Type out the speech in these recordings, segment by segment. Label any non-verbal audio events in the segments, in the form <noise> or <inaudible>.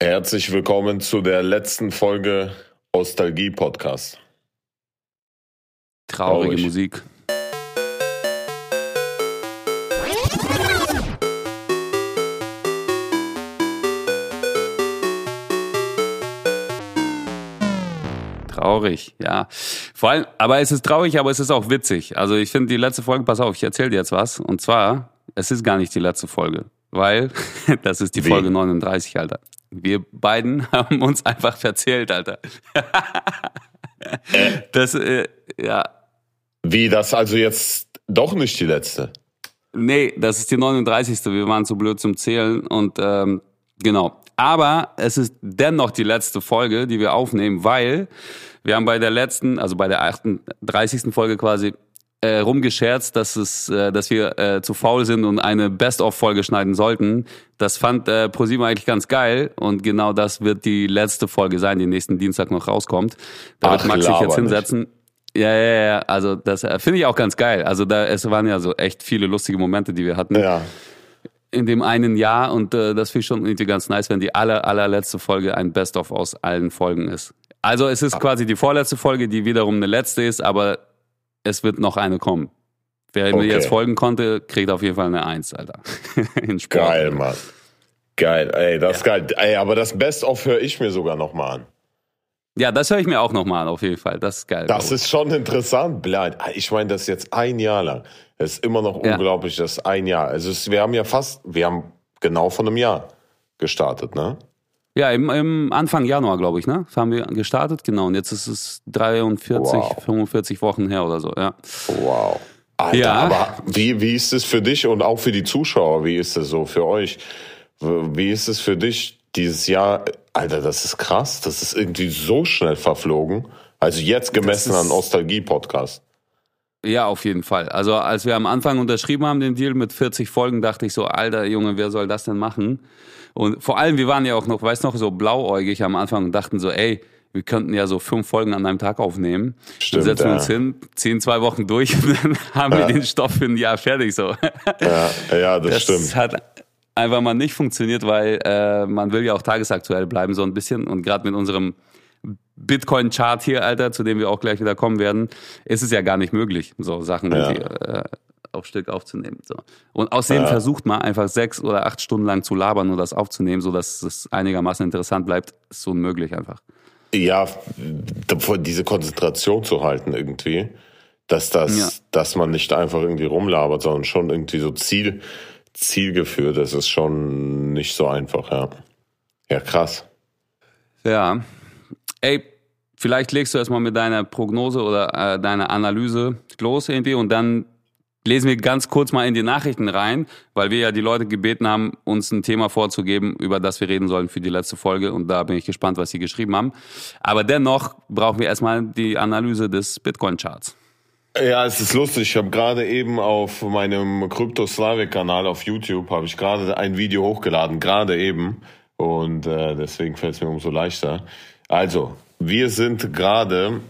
Herzlich willkommen zu der letzten Folge Nostalgie Podcast. Traurige Traurig. Musik. Traurig, ja. Vor allem, aber es ist traurig, aber es ist auch witzig. Also ich finde die letzte Folge, pass auf, ich erzähle dir jetzt was. Und zwar, es ist gar nicht die letzte Folge, weil <laughs> das ist die Wie? Folge 39, Alter. Wir beiden <laughs> haben uns einfach verzählt, Alter. Das, äh, ja, Wie das also jetzt doch nicht die letzte? Nee, das ist die 39. Wir waren zu blöd zum Zählen und ähm, genau. Aber es ist dennoch die letzte Folge, die wir aufnehmen, weil wir haben bei der letzten, also bei der 38. Folge quasi äh, rumgescherzt, dass es, äh, dass wir äh, zu faul sind und eine Best-of-Folge schneiden sollten. Das fand äh, ProSieben eigentlich ganz geil und genau das wird die letzte Folge sein, die nächsten Dienstag noch rauskommt. Da wird Max sich jetzt hinsetzen. Ja, ja, ja, also das äh, finde ich auch ganz geil. Also da es waren ja so echt viele lustige Momente, die wir hatten Ja. in dem einen Jahr und äh, das finde ich schon irgendwie ganz nice, wenn die aller, allerletzte Folge ein Best-of aus allen Folgen ist. Also es ist quasi die vorletzte Folge, die wiederum eine letzte ist, aber es wird noch eine kommen. Wer mir Okay. jetzt folgen konnte, kriegt auf jeden Fall eine Eins, Alter. <laughs> In Sport. Geil, Mann. Geil, ey, das ist geil. Ey, aber das Best-of höre ich mir sogar nochmal an. Ja, das höre ich mir auch nochmal an, auf jeden Fall. Das ist geil. Das ist schon interessant, Blind. Ich meine, das ist jetzt ein Jahr lang. Es ist immer noch Ja. unglaublich, das ist ein Jahr. Also es, wir haben ja fast, wir haben genau von einem Jahr gestartet, ne? Ja, im, im Anfang Januar, glaube ich, ne? Haben wir gestartet, genau. Und jetzt ist es 43, Wow. 45 Wochen her oder so, ja. Wow. Alter, Ja. aber wie, wie ist es für dich und auch für die Zuschauer? Wie ist es so für euch? Wie ist es für dich dieses Jahr? Alter, das ist krass. Das ist irgendwie so schnell verflogen. Also jetzt gemessen an Nostalgie-Podcast. Ja, auf jeden Fall. Also als wir am Anfang unterschrieben haben den Deal mit 40 Folgen, dachte ich so, alter Junge, wer soll das denn machen? Und vor allem, wir waren ja auch noch, weißt noch, so blauäugig am Anfang und dachten so, ey, wir könnten ja so fünf Folgen an einem Tag aufnehmen. Stimmt, dann setzen wir ja. uns hin, ziehen zwei Wochen durch <laughs> und dann haben wir den Stoff für ein Jahr fertig. So. Ja, ja das, Das stimmt. hat einfach mal nicht funktioniert, weil äh, man will ja auch tagesaktuell bleiben so ein bisschen und gerade mit unserem Bitcoin-Chart hier, Alter, zu dem wir auch gleich wieder kommen werden, ist es ja gar nicht möglich, so Sachen Ja. irgendwie, äh, auf Stück aufzunehmen. So. Und außerdem versucht man einfach sechs oder acht Stunden lang zu labern und das aufzunehmen, so dass es einigermaßen interessant bleibt, ist unmöglich einfach. Ja, diese Konzentration zu halten irgendwie, dass das, Ja. dass man nicht einfach irgendwie rumlabert, sondern schon irgendwie so Ziel, zielgeführt. Das ist schon nicht so einfach, ja. Ja, krass. Ja. Ey, vielleicht legst du erstmal mit deiner Prognose oder äh, deiner Analyse los irgendwie und dann lesen wir ganz kurz mal in die Nachrichten rein, weil wir ja die Leute gebeten haben, uns ein Thema vorzugeben, über das wir reden sollen für die letzte Folge und da bin ich gespannt, was sie geschrieben haben. Aber dennoch brauchen wir erstmal die Analyse des Bitcoin-Charts. Ja, es ist lustig. Ich habe gerade eben auf meinem Krypto-Slavik-Kanal auf YouTube habe ich gerade ein Video hochgeladen, gerade eben. Und äh, deswegen fällt es mir umso leichter. Also, wir sind gerade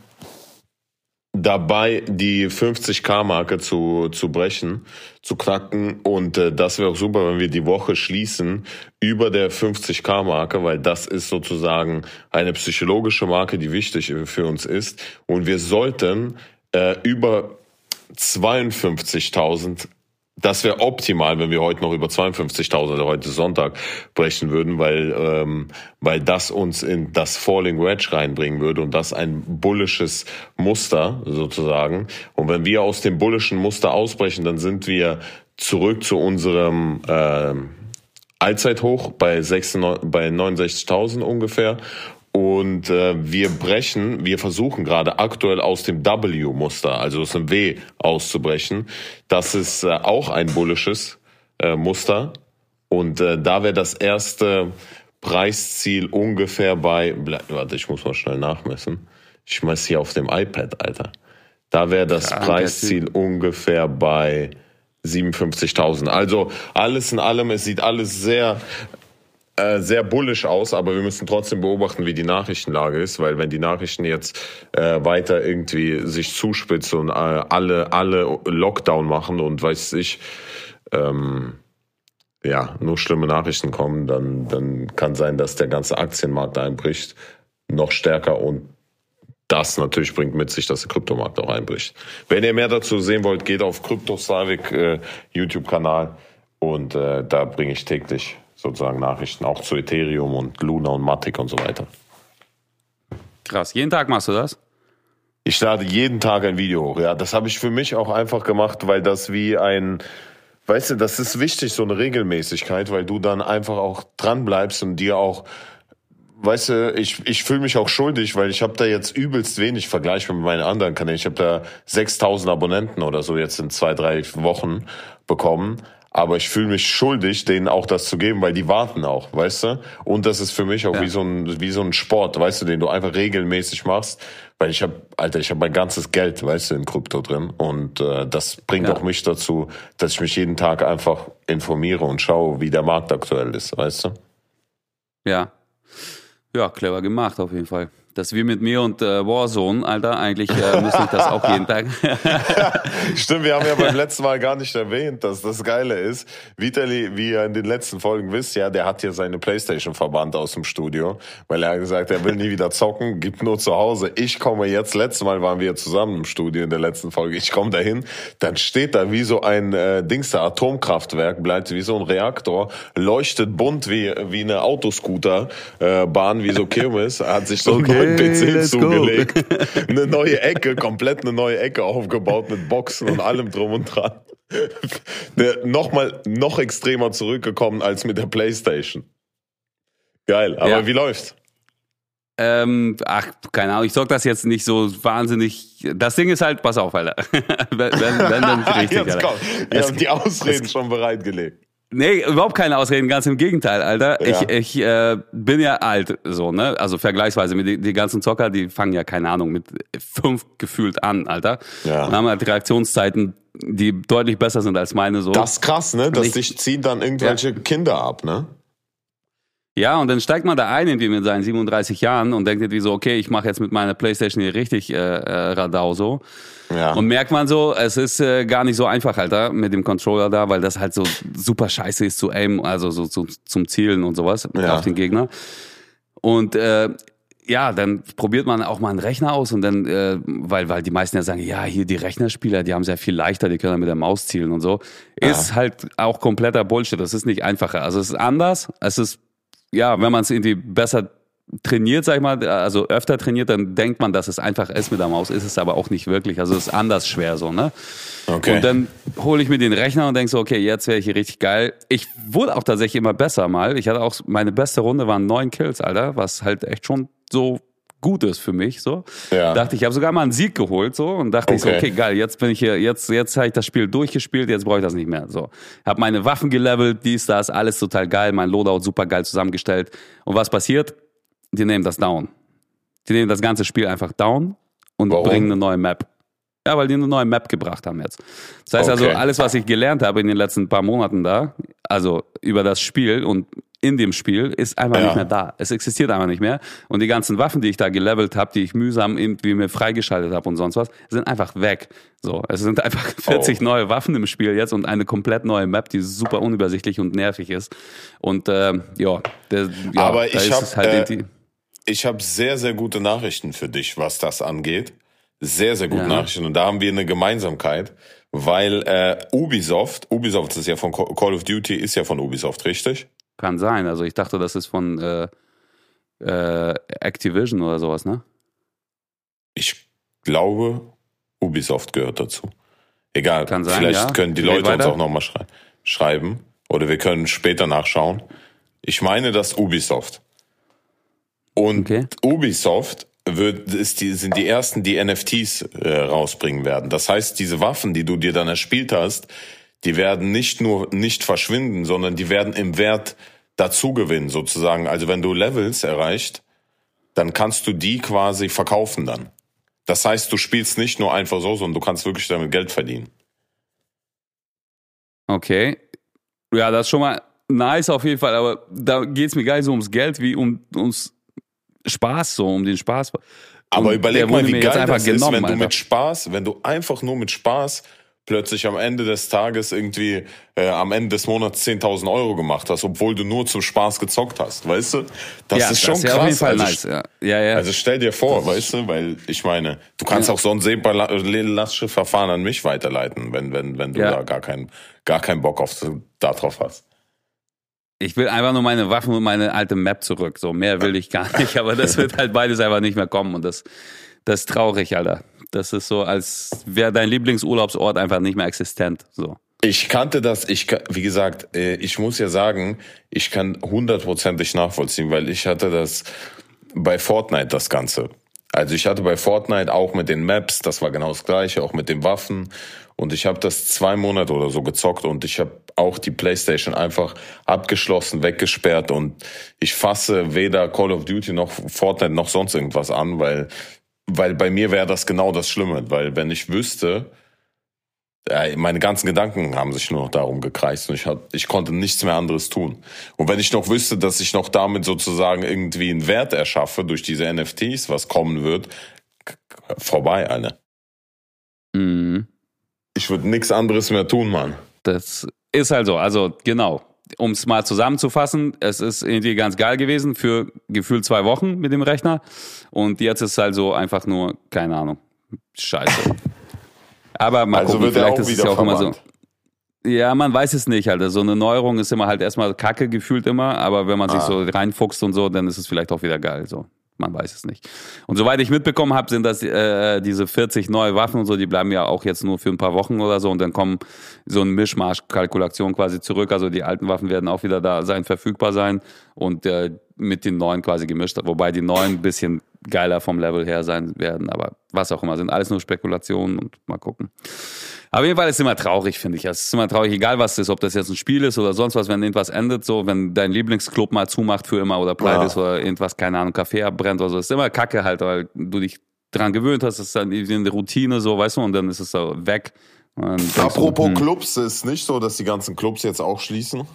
dabei, die 50k-Marke zu, zu brechen, zu knacken. Und äh, das wäre auch super, wenn wir die Woche schließen über der 50k-Marke, weil das ist sozusagen eine psychologische Marke, die wichtig für uns ist. Und wir sollten äh, über 52.000 das wäre optimal, wenn wir heute noch über 52.000 oder heute Sonntag brechen würden, weil, ähm, weil das uns in das Falling Wedge reinbringen würde und das ein bullisches Muster sozusagen. Und wenn wir aus dem bullischen Muster ausbrechen, dann sind wir zurück zu unserem ähm, Allzeithoch bei, 96 bei 69.000 ungefähr. Und äh, wir brechen, wir versuchen gerade aktuell aus dem W-Muster, also aus dem W auszubrechen. Das ist äh, auch ein bullisches äh, Muster. Und äh, da wäre das erste Preisziel ungefähr bei, warte, ich muss mal schnell nachmessen. Ich schmeiß hier auf dem iPad, Alter. Da wäre das Kranker Preisziel ungefähr bei 57.000. Also alles in allem, es sieht alles sehr äh, sehr bullisch aus, aber wir müssen trotzdem beobachten, wie die Nachrichtenlage ist, weil wenn die Nachrichten jetzt äh, weiter irgendwie sich zuspitzen und äh, alle alle Lockdown machen und weiß ich, ähm, ja, nur schlimme Nachrichten kommen, dann, dann kann sein, dass der ganze Aktienmarkt einbricht, noch stärker und das natürlich bringt mit sich, dass der Kryptomarkt auch einbricht. Wenn ihr mehr dazu sehen wollt, geht auf Kryptoslavik äh, YouTube-Kanal und äh, da bringe ich täglich sozusagen Nachrichten, auch zu Ethereum und Luna und Matic und so weiter. Krass, jeden Tag machst du das? Ich lade jeden Tag ein Video hoch. Ja, das habe ich für mich auch einfach gemacht, weil das wie ein, weißt du, das ist wichtig, so eine Regelmäßigkeit, weil du dann einfach auch dran bleibst und dir auch weißt du, ich, ich fühle mich auch schuldig, weil ich habe da jetzt übelst wenig Vergleich mit meinen anderen Kanälen. Ich habe da 6000 Abonnenten oder so jetzt in zwei, drei Wochen bekommen. Aber ich fühle mich schuldig, denen auch das zu geben, weil die warten auch, weißt du? Und das ist für mich auch ja. wie so ein wie so ein Sport, weißt du, den du einfach regelmäßig machst. Weil ich habe, Alter, ich habe mein ganzes Geld, weißt du, in Krypto drin. Und äh, das bringt ja. auch mich dazu, dass ich mich jeden Tag einfach informiere und schaue, wie der Markt aktuell ist, weißt du? Ja, ja, clever gemacht auf jeden Fall. Das wie mit mir und äh, Warzone, Alter. Eigentlich äh, müsste ich das auch jeden Tag. <laughs> Stimmt, wir haben ja beim letzten Mal gar nicht erwähnt, dass das Geile ist. Vitali, wie ihr in den letzten Folgen wisst, ja, der hat hier seine Playstation verbannt aus dem Studio, weil er hat gesagt, er will nie wieder zocken, gibt nur zu Hause. Ich komme jetzt, letztes Mal waren wir zusammen im Studio in der letzten Folge, ich komme dahin, dann steht da wie so ein äh, Dings da, Atomkraftwerk, bleibt wie so ein Reaktor, leuchtet bunt wie, wie eine Autoscooter-Bahn, äh, wie so Kirmes, hat sich so <laughs> okay PC zugelegt. <laughs> eine neue Ecke, komplett eine neue Ecke aufgebaut mit Boxen und allem drum und dran. Der nochmal noch extremer zurückgekommen als mit der Playstation. Geil, aber ja. wie läuft's? Ähm, ach, keine Ahnung, ich sag das jetzt nicht so wahnsinnig. Das Ding ist halt, pass auf, Alter. <laughs> wenn, wenn, dann richtig, Jetzt Alter. Komm, ihr habt die Ausreden schon bereitgelegt. Nee, überhaupt keine Ausreden, ganz im Gegenteil, Alter. Ja. Ich, ich äh, bin ja alt, so, ne? Also vergleichsweise mit die, die ganzen Zocker, die fangen ja, keine Ahnung, mit fünf gefühlt an, Alter. Ja. Und haben halt Reaktionszeiten, die deutlich besser sind als meine, so. Das ist krass, ne? Dass sich ziehen dann irgendwelche ja. Kinder ab, ne? Ja, und dann steigt man da ein irgendwie mit seinen 37 Jahren und denkt irgendwie so, okay, ich mache jetzt mit meiner Playstation hier richtig äh, äh, Radau so. Ja. Und merkt man so, es ist äh, gar nicht so einfach, Alter, mit dem Controller da, weil das halt so super scheiße ist zu aim, also so zu, zum Zielen und sowas ja. auf den Gegner. Und äh, ja, dann probiert man auch mal einen Rechner aus und dann, äh, weil, weil die meisten ja sagen, ja, hier die Rechnerspieler, die haben sehr viel leichter, die können dann mit der Maus zielen und so. Ja. Ist halt auch kompletter Bullshit. Das ist nicht einfacher. Also es ist anders. Es ist, ja, wenn man es irgendwie besser trainiert, sag ich mal, also öfter trainiert, dann denkt man, dass es einfach ist mit der Maus, ist es aber auch nicht wirklich. Also es ist anders schwer so, ne? Okay. Und dann hole ich mir den Rechner und denke so, okay, jetzt wäre ich hier richtig geil. Ich wurde auch tatsächlich immer besser mal. Ich hatte auch, meine beste Runde waren neun Kills, Alter, was halt echt schon so gut ist für mich. So ja. dachte ich, ich habe sogar mal einen Sieg geholt so und dachte okay. ich so, okay, geil, jetzt bin ich hier, jetzt jetzt habe ich das Spiel durchgespielt, jetzt brauche ich das nicht mehr. So, habe meine Waffen gelevelt, dies, das, alles total geil, mein Loadout super geil zusammengestellt. Und was passiert? die nehmen das down. Die nehmen das ganze Spiel einfach down und Warum? bringen eine neue Map. Ja, weil die eine neue Map gebracht haben jetzt. Das heißt also, okay. also, alles, was ich gelernt habe in den letzten paar Monaten da, also über das Spiel und in dem Spiel, ist einfach ja. nicht mehr da. Es existiert einfach nicht mehr. Und die ganzen Waffen, die ich da gelevelt habe, die ich mühsam irgendwie mir freigeschaltet habe und sonst was, sind einfach weg. So, es sind einfach <laughs> 40 oh. neue Waffen im Spiel jetzt und eine komplett neue Map, die super unübersichtlich und nervig ist. Und äh, ja, der, ja, aber ich habe halt äh, ich habe sehr, sehr gute Nachrichten für dich, was das angeht. Sehr, sehr gute ja. Nachrichten. Und da haben wir eine Gemeinsamkeit, weil äh, Ubisoft, Ubisoft ist ja von Call of Duty, ist ja von Ubisoft, richtig? Kann sein. Also ich dachte, das ist von äh, äh, Activision oder sowas, ne? Ich glaube, Ubisoft gehört dazu. Egal, Kann sein, vielleicht ja. können die Leute uns auch nochmal schrei schreiben. Oder wir können später nachschauen. Ich meine, dass Ubisoft. Und okay. Ubisoft wird, ist die, sind die ersten, die NFTs äh, rausbringen werden. Das heißt, diese Waffen, die du dir dann erspielt hast, die werden nicht nur nicht verschwinden, sondern die werden im Wert dazugewinnen, sozusagen. Also wenn du Levels erreicht, dann kannst du die quasi verkaufen dann. Das heißt, du spielst nicht nur einfach so, sondern du kannst wirklich damit Geld verdienen. Okay. Ja, das ist schon mal nice auf jeden Fall, aber da geht es mir gar nicht so ums Geld wie um, ums Spaß, so um den Spaß. Aber überleg mal, wie geil das ist, wenn du Alter. mit Spaß, wenn du einfach nur mit Spaß plötzlich am Ende des Tages irgendwie äh, am Ende des Monats 10.000 Euro gemacht hast, obwohl du nur zum Spaß gezockt hast, weißt du? Das ja, ist schon das krass. Auf jeden Fall also, nice, ja. Ja, ja. also stell dir vor, weißt du, weil ich meine, du kannst ja. auch so ein SEPA-Lastschriftverfahren an mich weiterleiten, wenn wenn wenn du ja. da gar keinen gar keinen Bock auf darauf hast. Ich will einfach nur meine Waffen und meine alte Map zurück. So mehr will <laughs> ich gar nicht, aber das wird halt beides einfach nicht mehr kommen und das das ist traurig, Alter. Das ist so, als wäre dein Lieblingsurlaubsort einfach nicht mehr existent. So. Ich kannte das, ich, wie gesagt, äh, ich muss ja sagen, ich kann hundertprozentig nachvollziehen, weil ich hatte das bei Fortnite das Ganze. Also ich hatte bei Fortnite auch mit den Maps, das war genau das gleiche, auch mit den Waffen. Und ich habe das zwei Monate oder so gezockt und ich habe auch die PlayStation einfach abgeschlossen, weggesperrt und ich fasse weder Call of Duty noch Fortnite noch sonst irgendwas an, weil weil bei mir wäre das genau das Schlimme, weil wenn ich wüsste, meine ganzen Gedanken haben sich nur noch darum gekreist und ich, hab, ich konnte nichts mehr anderes tun. Und wenn ich noch wüsste, dass ich noch damit sozusagen irgendwie einen Wert erschaffe durch diese NFTs, was kommen wird, vorbei, eine. Mhm. Ich würde nichts anderes mehr tun, Mann. Das ist halt so. Also genau um es mal zusammenzufassen, es ist irgendwie ganz geil gewesen für gefühlt zwei Wochen mit dem Rechner. Und jetzt ist es halt so einfach nur, keine Ahnung, scheiße. <laughs> Aber mal also gucken, vielleicht ist es ja auch immer so. Ja, man weiß es nicht halt. Also so eine Neuerung ist immer halt erstmal kacke gefühlt immer, aber wenn man ah. sich so reinfuchst und so, dann ist es vielleicht auch wieder geil. So man weiß es nicht. Und soweit ich mitbekommen habe, sind das äh, diese 40 neue Waffen und so, die bleiben ja auch jetzt nur für ein paar Wochen oder so und dann kommen so ein Mischmasch-Kalkulation quasi zurück. Also die alten Waffen werden auch wieder da sein, verfügbar sein und äh, mit den neuen quasi gemischt, wobei die neuen ein bisschen geiler vom Level her sein werden, aber was auch immer, sind alles nur Spekulationen und mal gucken. Auf jeden Fall ist es immer traurig, finde ich. Es ist immer traurig, egal was es ist, ob das jetzt ein Spiel ist oder sonst was, wenn irgendwas endet, so, wenn dein Lieblingsclub mal zumacht für immer oder pleite ja. ist oder irgendwas, keine Ahnung, Kaffee abbrennt oder so, ist immer kacke halt, weil du dich dran gewöhnt hast, es ist dann eine Routine, so, weißt du, und dann ist es so weg. Apropos du, hm. Clubs, ist nicht so, dass die ganzen Clubs jetzt auch schließen?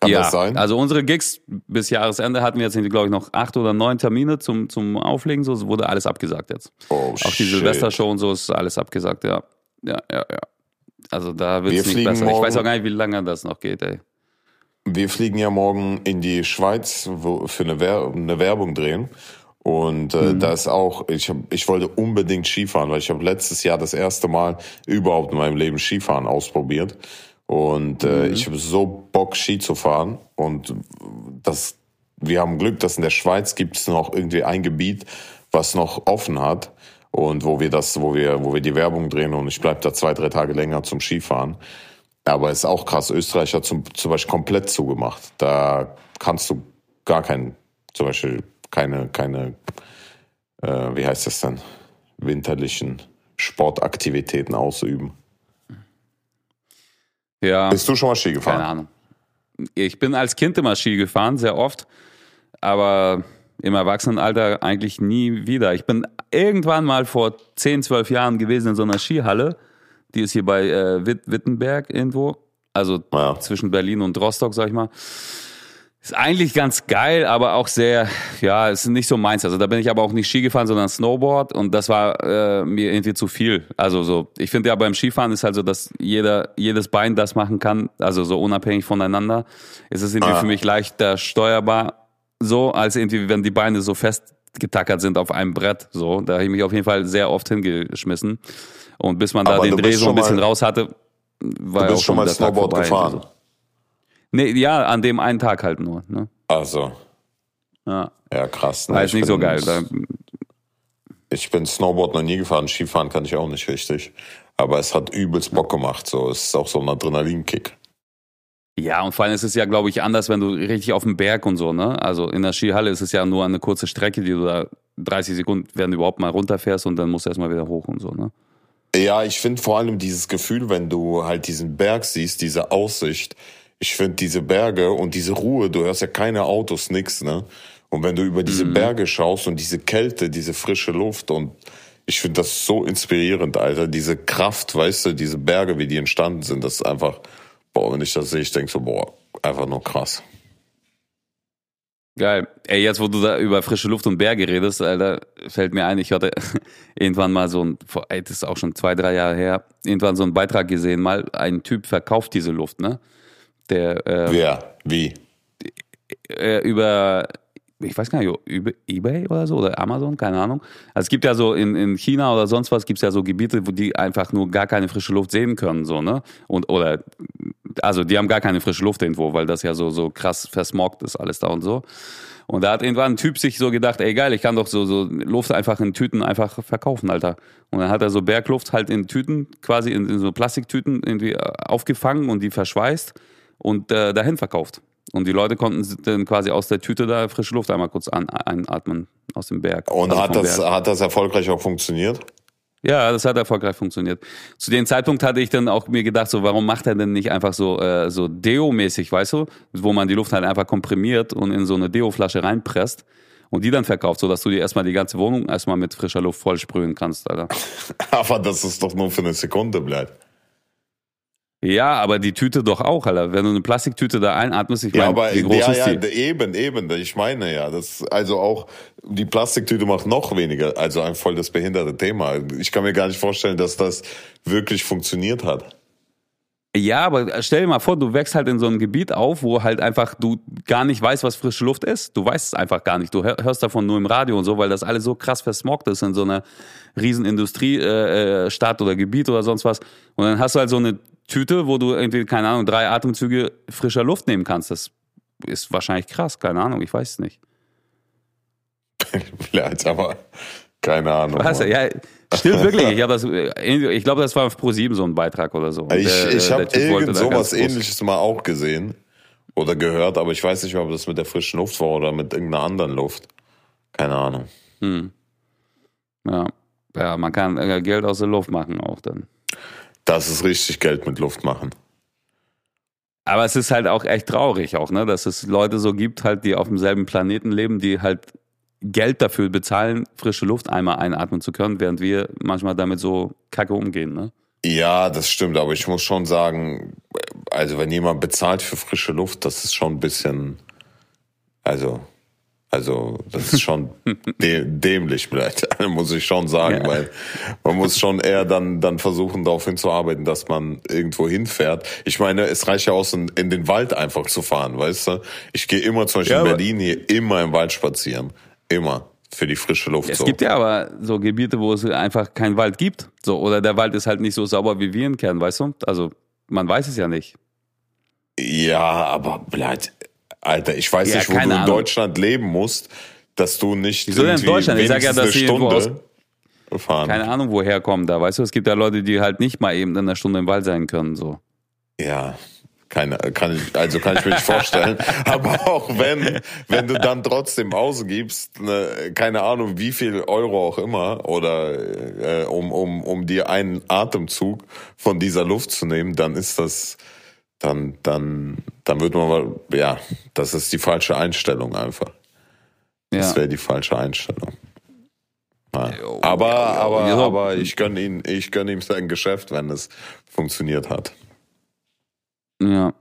Kann ja, das sein? Also unsere Gigs bis Jahresende hatten wir jetzt, glaube ich, noch acht oder neun Termine zum, zum Auflegen. So es wurde alles abgesagt jetzt. Oh, Auch die Silvestershow und so ist alles abgesagt, ja. Ja, ja, ja. Also da wird es nicht besser. Morgen, ich weiß auch gar nicht, wie lange das noch geht, ey. Wir fliegen ja morgen in die Schweiz wo, für eine, Wer eine Werbung drehen. Und äh, mhm. da ist auch, ich, hab, ich wollte unbedingt Skifahren, weil ich habe letztes Jahr das erste Mal überhaupt in meinem Leben Skifahren ausprobiert. Und äh, mhm. ich habe so Bock, Ski zu fahren. Und das, wir haben Glück, dass in der Schweiz gibt es noch irgendwie ein Gebiet, was noch offen hat und wo wir das, wo wir, wo wir die Werbung drehen und ich bleib da zwei, drei Tage länger zum Skifahren. Aber es ist auch krass, Österreich hat zum, zum Beispiel komplett zugemacht. Da kannst du gar kein, zum Beispiel keine, keine, äh, wie heißt das denn, winterlichen Sportaktivitäten ausüben. Ja. Bist du schon mal Ski gefahren? Keine Ahnung. Ich bin als Kind immer Ski gefahren, sehr oft. Aber im Erwachsenenalter eigentlich nie wieder. Ich bin irgendwann mal vor 10, 12 Jahren gewesen in so einer Skihalle. Die ist hier bei äh, Wittenberg irgendwo. Also ja. zwischen Berlin und Rostock, sag ich mal. Ist eigentlich ganz geil, aber auch sehr, ja, ist nicht so meins. Also da bin ich aber auch nicht Ski gefahren, sondern Snowboard und das war äh, mir irgendwie zu viel. Also so, ich finde ja beim Skifahren ist halt so, dass jeder, jedes Bein das machen kann, also so unabhängig voneinander. Es ist irgendwie ah. für mich leichter steuerbar so, als irgendwie, wenn die Beine so festgetackert sind auf einem Brett. So, da habe ich mich auf jeden Fall sehr oft hingeschmissen. Und bis man da Aber den Dreh so ein bisschen raus hatte, war du bist auch schon mal Snowboard gefahren. Also. Nee, ja, an dem einen Tag halt nur. Ne? Also. Ja. Ja, krass. Ne? War jetzt nicht so geil. Da, ich bin Snowboard noch nie gefahren, Skifahren kann ich auch nicht richtig. Aber es hat übelst Bock gemacht. So, es ist auch so ein Adrenalinkick. Ja, und vor allem ist es ja, glaube ich, anders, wenn du richtig auf dem Berg und so, ne? Also in der Skihalle ist es ja nur eine kurze Strecke, die du da 30 Sekunden, du überhaupt mal runterfährst und dann musst du erstmal wieder hoch und so, ne? Ja, ich finde vor allem dieses Gefühl, wenn du halt diesen Berg siehst, diese Aussicht. Ich finde diese Berge und diese Ruhe, du hörst ja keine Autos, nix, ne? Und wenn du über diese mhm. Berge schaust und diese Kälte, diese frische Luft und ich finde das so inspirierend, Alter. Diese Kraft, weißt du, diese Berge, wie die entstanden sind, das ist einfach, boah, wenn ich das sehe, ich denke so, boah, einfach nur krass. Geil. Ey, jetzt wo du da über frische Luft und Berge redest, Alter, fällt mir ein, ich hatte <laughs> irgendwann mal so ein, ey, das ist auch schon zwei, drei Jahre her, irgendwann so einen Beitrag gesehen, mal ein Typ verkauft diese Luft, ne? Der, äh, Wer? Wie? Äh, über, ich weiß gar nicht, über Ebay oder so oder Amazon, keine Ahnung. Also es gibt ja so in, in China oder sonst was, gibt es ja so Gebiete, wo die einfach nur gar keine frische Luft sehen können, so, ne? Und, oder, also die haben gar keine frische Luft irgendwo, weil das ja so, so krass versmoggt ist alles da und so. Und da hat irgendwann ein Typ sich so gedacht, ey geil, ich kann doch so, so Luft einfach in Tüten einfach verkaufen, Alter. Und dann hat er so Bergluft halt in Tüten, quasi in, in so Plastiktüten irgendwie aufgefangen und die verschweißt und äh, dahin verkauft. Und die Leute konnten dann quasi aus der Tüte da frische Luft einmal kurz an, einatmen aus dem Berg. Und also hat, das, Berg. hat das erfolgreich auch funktioniert? Ja, das hat erfolgreich funktioniert. Zu dem Zeitpunkt hatte ich dann auch mir gedacht, so warum macht er denn nicht einfach so äh, so Deo-mäßig, weißt du, wo man die Luft halt einfach komprimiert und in so eine Deo-Flasche reinpresst und die dann verkauft, so dass du dir erstmal die ganze Wohnung erstmal mit frischer Luft vollsprühen kannst, Alter. <laughs> Aber das ist doch nur für eine Sekunde bleibt. Ja, aber die Tüte doch auch, Alter. Wenn du eine Plastiktüte da einatmest, ich meine, ja, wie groß ja, ist die? Ja, eben, eben. Ich meine ja, das also auch die Plastiktüte macht noch weniger. Also ein voll das behinderte Thema. Ich kann mir gar nicht vorstellen, dass das wirklich funktioniert hat. Ja, aber stell dir mal vor, du wächst halt in so einem Gebiet auf, wo halt einfach du gar nicht weißt, was frische Luft ist. Du weißt es einfach gar nicht. Du hörst davon nur im Radio und so, weil das alles so krass versmoggt ist in so einer riesen Industriestadt äh, oder Gebiet oder sonst was. Und dann hast du halt so eine Tüte, wo du irgendwie, keine Ahnung, drei Atemzüge frischer Luft nehmen kannst. Das ist wahrscheinlich krass, keine Ahnung, ich weiß es nicht. <laughs> Vielleicht, aber keine Ahnung. Was? Ja, stimmt wirklich. Ich, das, <laughs> ich glaube, das war auf Pro7 so ein Beitrag oder so. Ich, der, ich habe irgend sowas ähnliches mal auch gesehen oder gehört, aber ich weiß nicht mehr, ob das mit der frischen Luft war oder mit irgendeiner anderen Luft. Keine Ahnung. Hm. Ja. ja, man kann äh, Geld aus der Luft machen auch dann. Das ist richtig Geld mit Luft machen. Aber es ist halt auch echt traurig auch, ne, dass es Leute so gibt, halt, die auf demselben Planeten leben, die halt Geld dafür bezahlen, frische Luft einmal einatmen zu können, während wir manchmal damit so kacke umgehen, ne? Ja, das stimmt, aber ich muss schon sagen, also wenn jemand bezahlt für frische Luft, das ist schon ein bisschen, also also das ist schon <laughs> dämlich vielleicht, <laughs> muss ich schon sagen, ja. weil man muss schon eher dann dann versuchen darauf hinzuarbeiten, dass man irgendwo hinfährt. Ich meine, es reicht ja aus, in, in den Wald einfach zu fahren, weißt du? Ich gehe immer zum Beispiel ja, in Berlin hier immer im Wald spazieren, immer für die frische Luft. Es so. gibt ja aber so Gebiete, wo es einfach keinen Wald gibt, so oder der Wald ist halt nicht so sauber wie wir in Kern, weißt du? Also man weiß es ja nicht. Ja, aber bleibt Alter, ich weiß ja, nicht, wo du in Ahnung. Deutschland leben musst, dass du nicht Wieso denn in Deutschland? Ich sag ja, dass sie aus, fahren. Keine Ahnung, woher kommen da. Weißt du, es gibt ja Leute, die halt nicht mal eben in einer Stunde im Wald sein können, so. Ja, keine, kann ich, also kann ich mir nicht vorstellen. <laughs> Aber auch wenn, wenn du dann trotzdem ausgibst, ne, keine Ahnung, wie viel Euro auch immer, oder äh, um, um, um dir einen Atemzug von dieser Luft zu nehmen, dann ist das, dann, dann, dann wird man mal, ja, das ist die falsche Einstellung einfach. Das ja. wäre die falsche Einstellung. Jo, aber, aber, aber ich gönne ihn, ich gönne ihm sein Geschäft, wenn es funktioniert hat. Ja.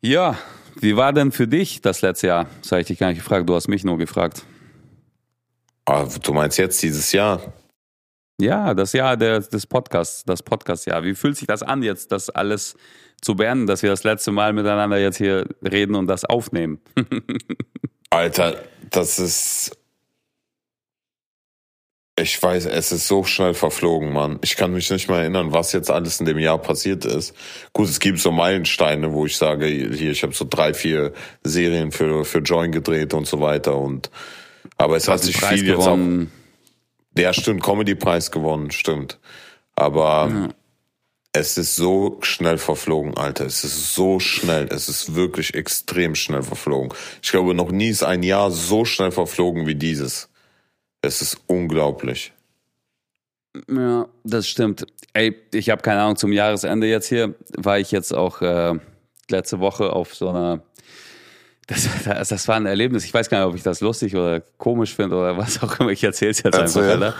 Ja, wie war denn für dich das letzte Jahr? Das habe ich dich gar nicht gefragt, du hast mich nur gefragt. Ah, du meinst jetzt dieses Jahr? Ja, das Jahr des Podcasts, das Podcast-Jahr. Wie fühlt sich das an, jetzt das alles zu beenden, dass wir das letzte Mal miteinander jetzt hier reden und das aufnehmen. <laughs> Alter, das ist. Ich weiß, es ist so schnell verflogen, Mann. Ich kann mich nicht mehr erinnern, was jetzt alles in dem Jahr passiert ist. Gut, es gibt so Meilensteine, wo ich sage, hier, ich habe so drei, vier Serien für, für Join gedreht und so weiter. Und aber es hat sich viel gewonnen. jetzt auch. Der stimmt, Comedy-Preis gewonnen, stimmt. Aber ja. Es ist so schnell verflogen, Alter. Es ist so schnell. Es ist wirklich extrem schnell verflogen. Ich glaube, noch nie ist ein Jahr so schnell verflogen wie dieses. Es ist unglaublich. Ja, das stimmt. Ey, ich habe keine Ahnung, zum Jahresende jetzt hier war ich jetzt auch äh, letzte Woche auf so einer. Das, das, das war ein Erlebnis. Ich weiß gar nicht, ob ich das lustig oder komisch finde oder was auch immer. Ich erzähle es jetzt Erzähl. einfach, Alter.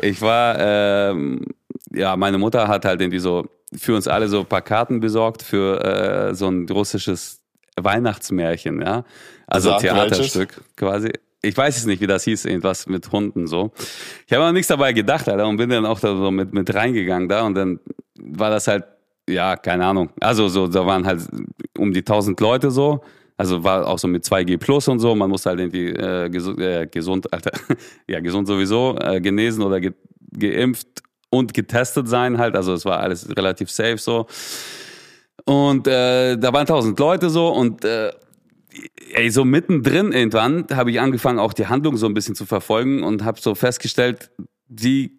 Ich war ähm, ja, meine Mutter hat halt irgendwie so für uns alle so ein paar Karten besorgt für äh, so ein russisches Weihnachtsmärchen, ja. Also Sag Theaterstück quasi. Ich weiß es nicht, wie das hieß, irgendwas mit Hunden so. Ich habe aber nichts dabei gedacht, Alter, und bin dann auch da so mit, mit reingegangen da und dann war das halt, ja, keine Ahnung. Also so, da waren halt um die tausend Leute so. Also war auch so mit 2G Plus und so. Man muss halt irgendwie äh, gesund, äh, gesund, Alter, <laughs> ja, gesund sowieso, äh, genesen oder ge geimpft und getestet sein halt. Also es war alles relativ safe so. Und äh, da waren tausend Leute so und äh, ey, so mittendrin irgendwann habe ich angefangen, auch die Handlung so ein bisschen zu verfolgen und habe so festgestellt, wie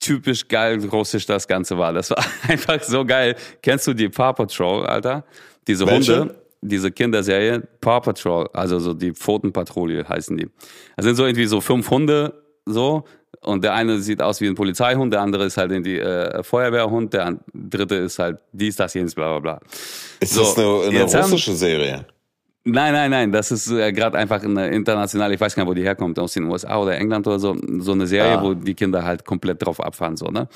typisch geil russisch das Ganze war. Das war <laughs> einfach so geil. Kennst du die Paw Patrol, Alter? Diese Welche? Hunde, diese Kinderserie, Paw Patrol, also so die Pfotenpatrouille heißen die. Das sind so irgendwie so fünf Hunde, so. Und der eine sieht aus wie ein Polizeihund, der andere ist halt irgendwie äh, Feuerwehrhund, der dritte ist halt dies, das, jenes, bla bla bla. Ist So, das eine, eine jetzt haben- russische Serie? Nein, nein, nein, das ist äh, gerade einfach eine internationale, ich weiß gar nicht, wo die herkommt, aus den USA oder England oder so, so eine Serie, Ah. wo die Kinder halt komplett drauf abfahren, so, ne?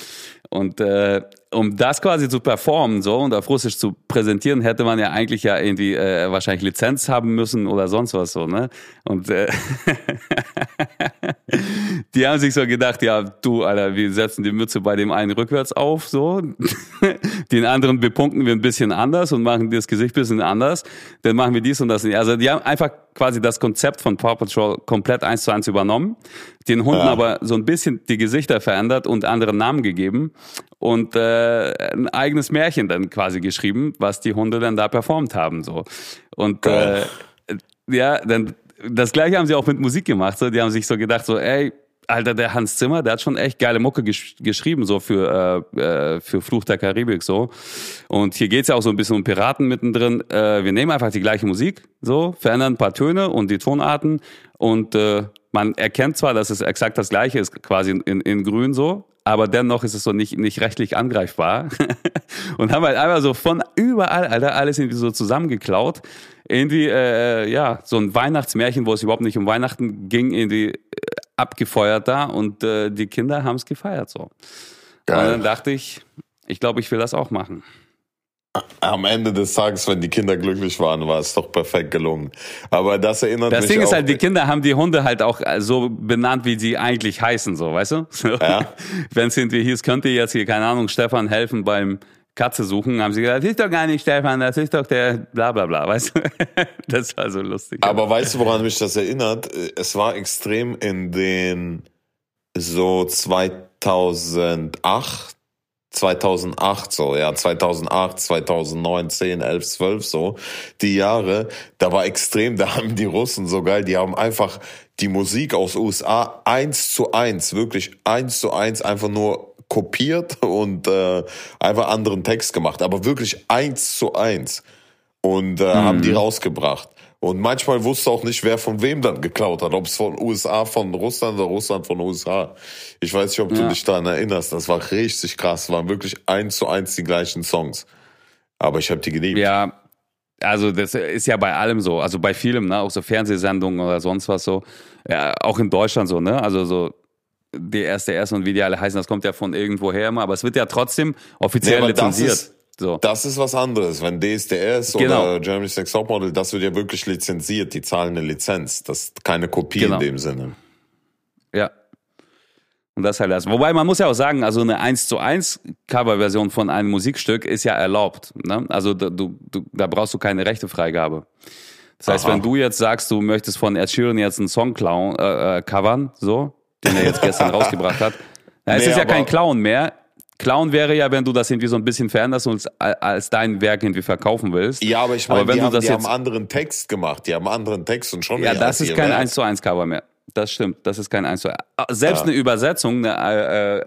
Und äh, um das quasi zu performen, so, und auf Russisch zu präsentieren, hätte man ja eigentlich ja irgendwie äh, wahrscheinlich Lizenz haben müssen oder sonst was, so, ne? Und äh, <laughs> die haben sich so gedacht, ja, du, Alter, wir setzen die Mütze bei dem einen rückwärts auf, so. <laughs> Den anderen bepunkten wir ein bisschen anders und machen das Gesicht ein bisschen anders. Dann machen wir dies und das. nicht. Also die haben einfach quasi das Konzept von Paw Patrol komplett eins zu eins übernommen. Den Hunden Ja. aber so ein bisschen die Gesichter verändert und andere Namen gegeben und äh, ein eigenes Märchen dann quasi geschrieben, was die Hunde dann da performt haben, so. Und äh, ja, dann das gleiche haben sie auch mit Musik gemacht. So. Die haben sich so gedacht, so, ey, Alter, der Hans Zimmer, der hat schon echt geile Mucke gesch geschrieben, so für, äh, äh, für Fluch der Karibik, so. Und hier geht's ja auch so ein bisschen um Piraten mittendrin. Äh, wir nehmen einfach die gleiche Musik, so, verändern ein paar Töne und die Tonarten und äh, man erkennt zwar, dass es exakt das gleiche ist, quasi in, in grün so, aber dennoch ist es so nicht, nicht rechtlich angreifbar. <laughs> und haben halt einfach so von überall, Alter, alles irgendwie so zusammengeklaut. Irgendwie, äh, ja, so ein Weihnachtsmärchen, wo es überhaupt nicht um Weihnachten ging, irgendwie äh, abgefeuert da und äh, die Kinder haben es gefeiert so. Geil. Und dann dachte ich, ich glaube, ich will das auch machen. Am Ende des Tages, wenn die Kinder glücklich waren, war es doch perfekt gelungen. Aber das erinnert Das mich Ding ist halt, die Kinder haben die Hunde halt auch äh, so benannt, wie sie eigentlich heißen, so, weißt du? Ja. <laughs> Wenn es irgendwie hieß, könnte jetzt hier, keine Ahnung, Stefan helfen beim Katze suchen, haben sie gesagt, das ist doch gar nicht Stefan, das ist doch der bla bla bla, weißt du? <laughs> Das war so lustig. Aber weißt du, woran mich das erinnert? Es war extrem in den so 2008, 2008 so, ja, 2008, 2009, 10, 11, 12 so, die Jahre, da war extrem, da haben die Russen so geil, die haben einfach die Musik aus USA eins zu eins, wirklich eins zu eins einfach nur kopiert und äh, einfach anderen Text gemacht, aber wirklich eins zu eins und äh, haben die rausgebracht. Und manchmal wusste auch nicht, wer von wem dann geklaut hat. Ob es von USA, von Russland oder Russland von USA. Ich weiß nicht, ob du Ja. dich daran erinnerst. Das war richtig krass. Waren wirklich eins zu eins die gleichen Songs. Aber ich habe die geliebt. Ja, also das ist ja bei allem so, also bei vielem, ne, auch so Fernsehsendungen oder sonst was so, ja, auch in Deutschland so, ne, also so die erste, erste und wie die alle heißen, das kommt ja von irgendwoher immer, aber es wird ja trotzdem offiziell Nee, aber das lizenziert. ist- so. Das ist was anderes. Wenn DSDS Genau. oder Germany's Next Topmodel, das wird ja wirklich lizenziert. Die zahlen eine Lizenz. Das ist keine Kopie Genau. in dem Sinne. Ja. Und das ist halt das. Wobei man muss ja auch sagen, also eine 1 zu 1 Coverversion von einem Musikstück ist ja erlaubt. Ne? Also da, du, du, da brauchst du keine Rechtefreigabe. Das heißt, Aha. wenn du jetzt sagst, du möchtest von Ed Sheeran jetzt einen Song klauen, äh, äh, covern, so, den er jetzt gestern <laughs> rausgebracht hat, ist Nee, es ja aber- kein Clown mehr. Clown wäre ja, wenn du das irgendwie so ein bisschen veränderst und als, dein Werk irgendwie verkaufen willst. Ja, aber ich meine, wenn die, du haben, das die jetzt haben anderen Text gemacht. Die haben anderen Text und schon Ja, das ist kein Werk. 1 zu 1 Cover mehr. Das stimmt, das ist kein 1 zu 1. Selbst Ja. eine Übersetzung, eine äh, äh,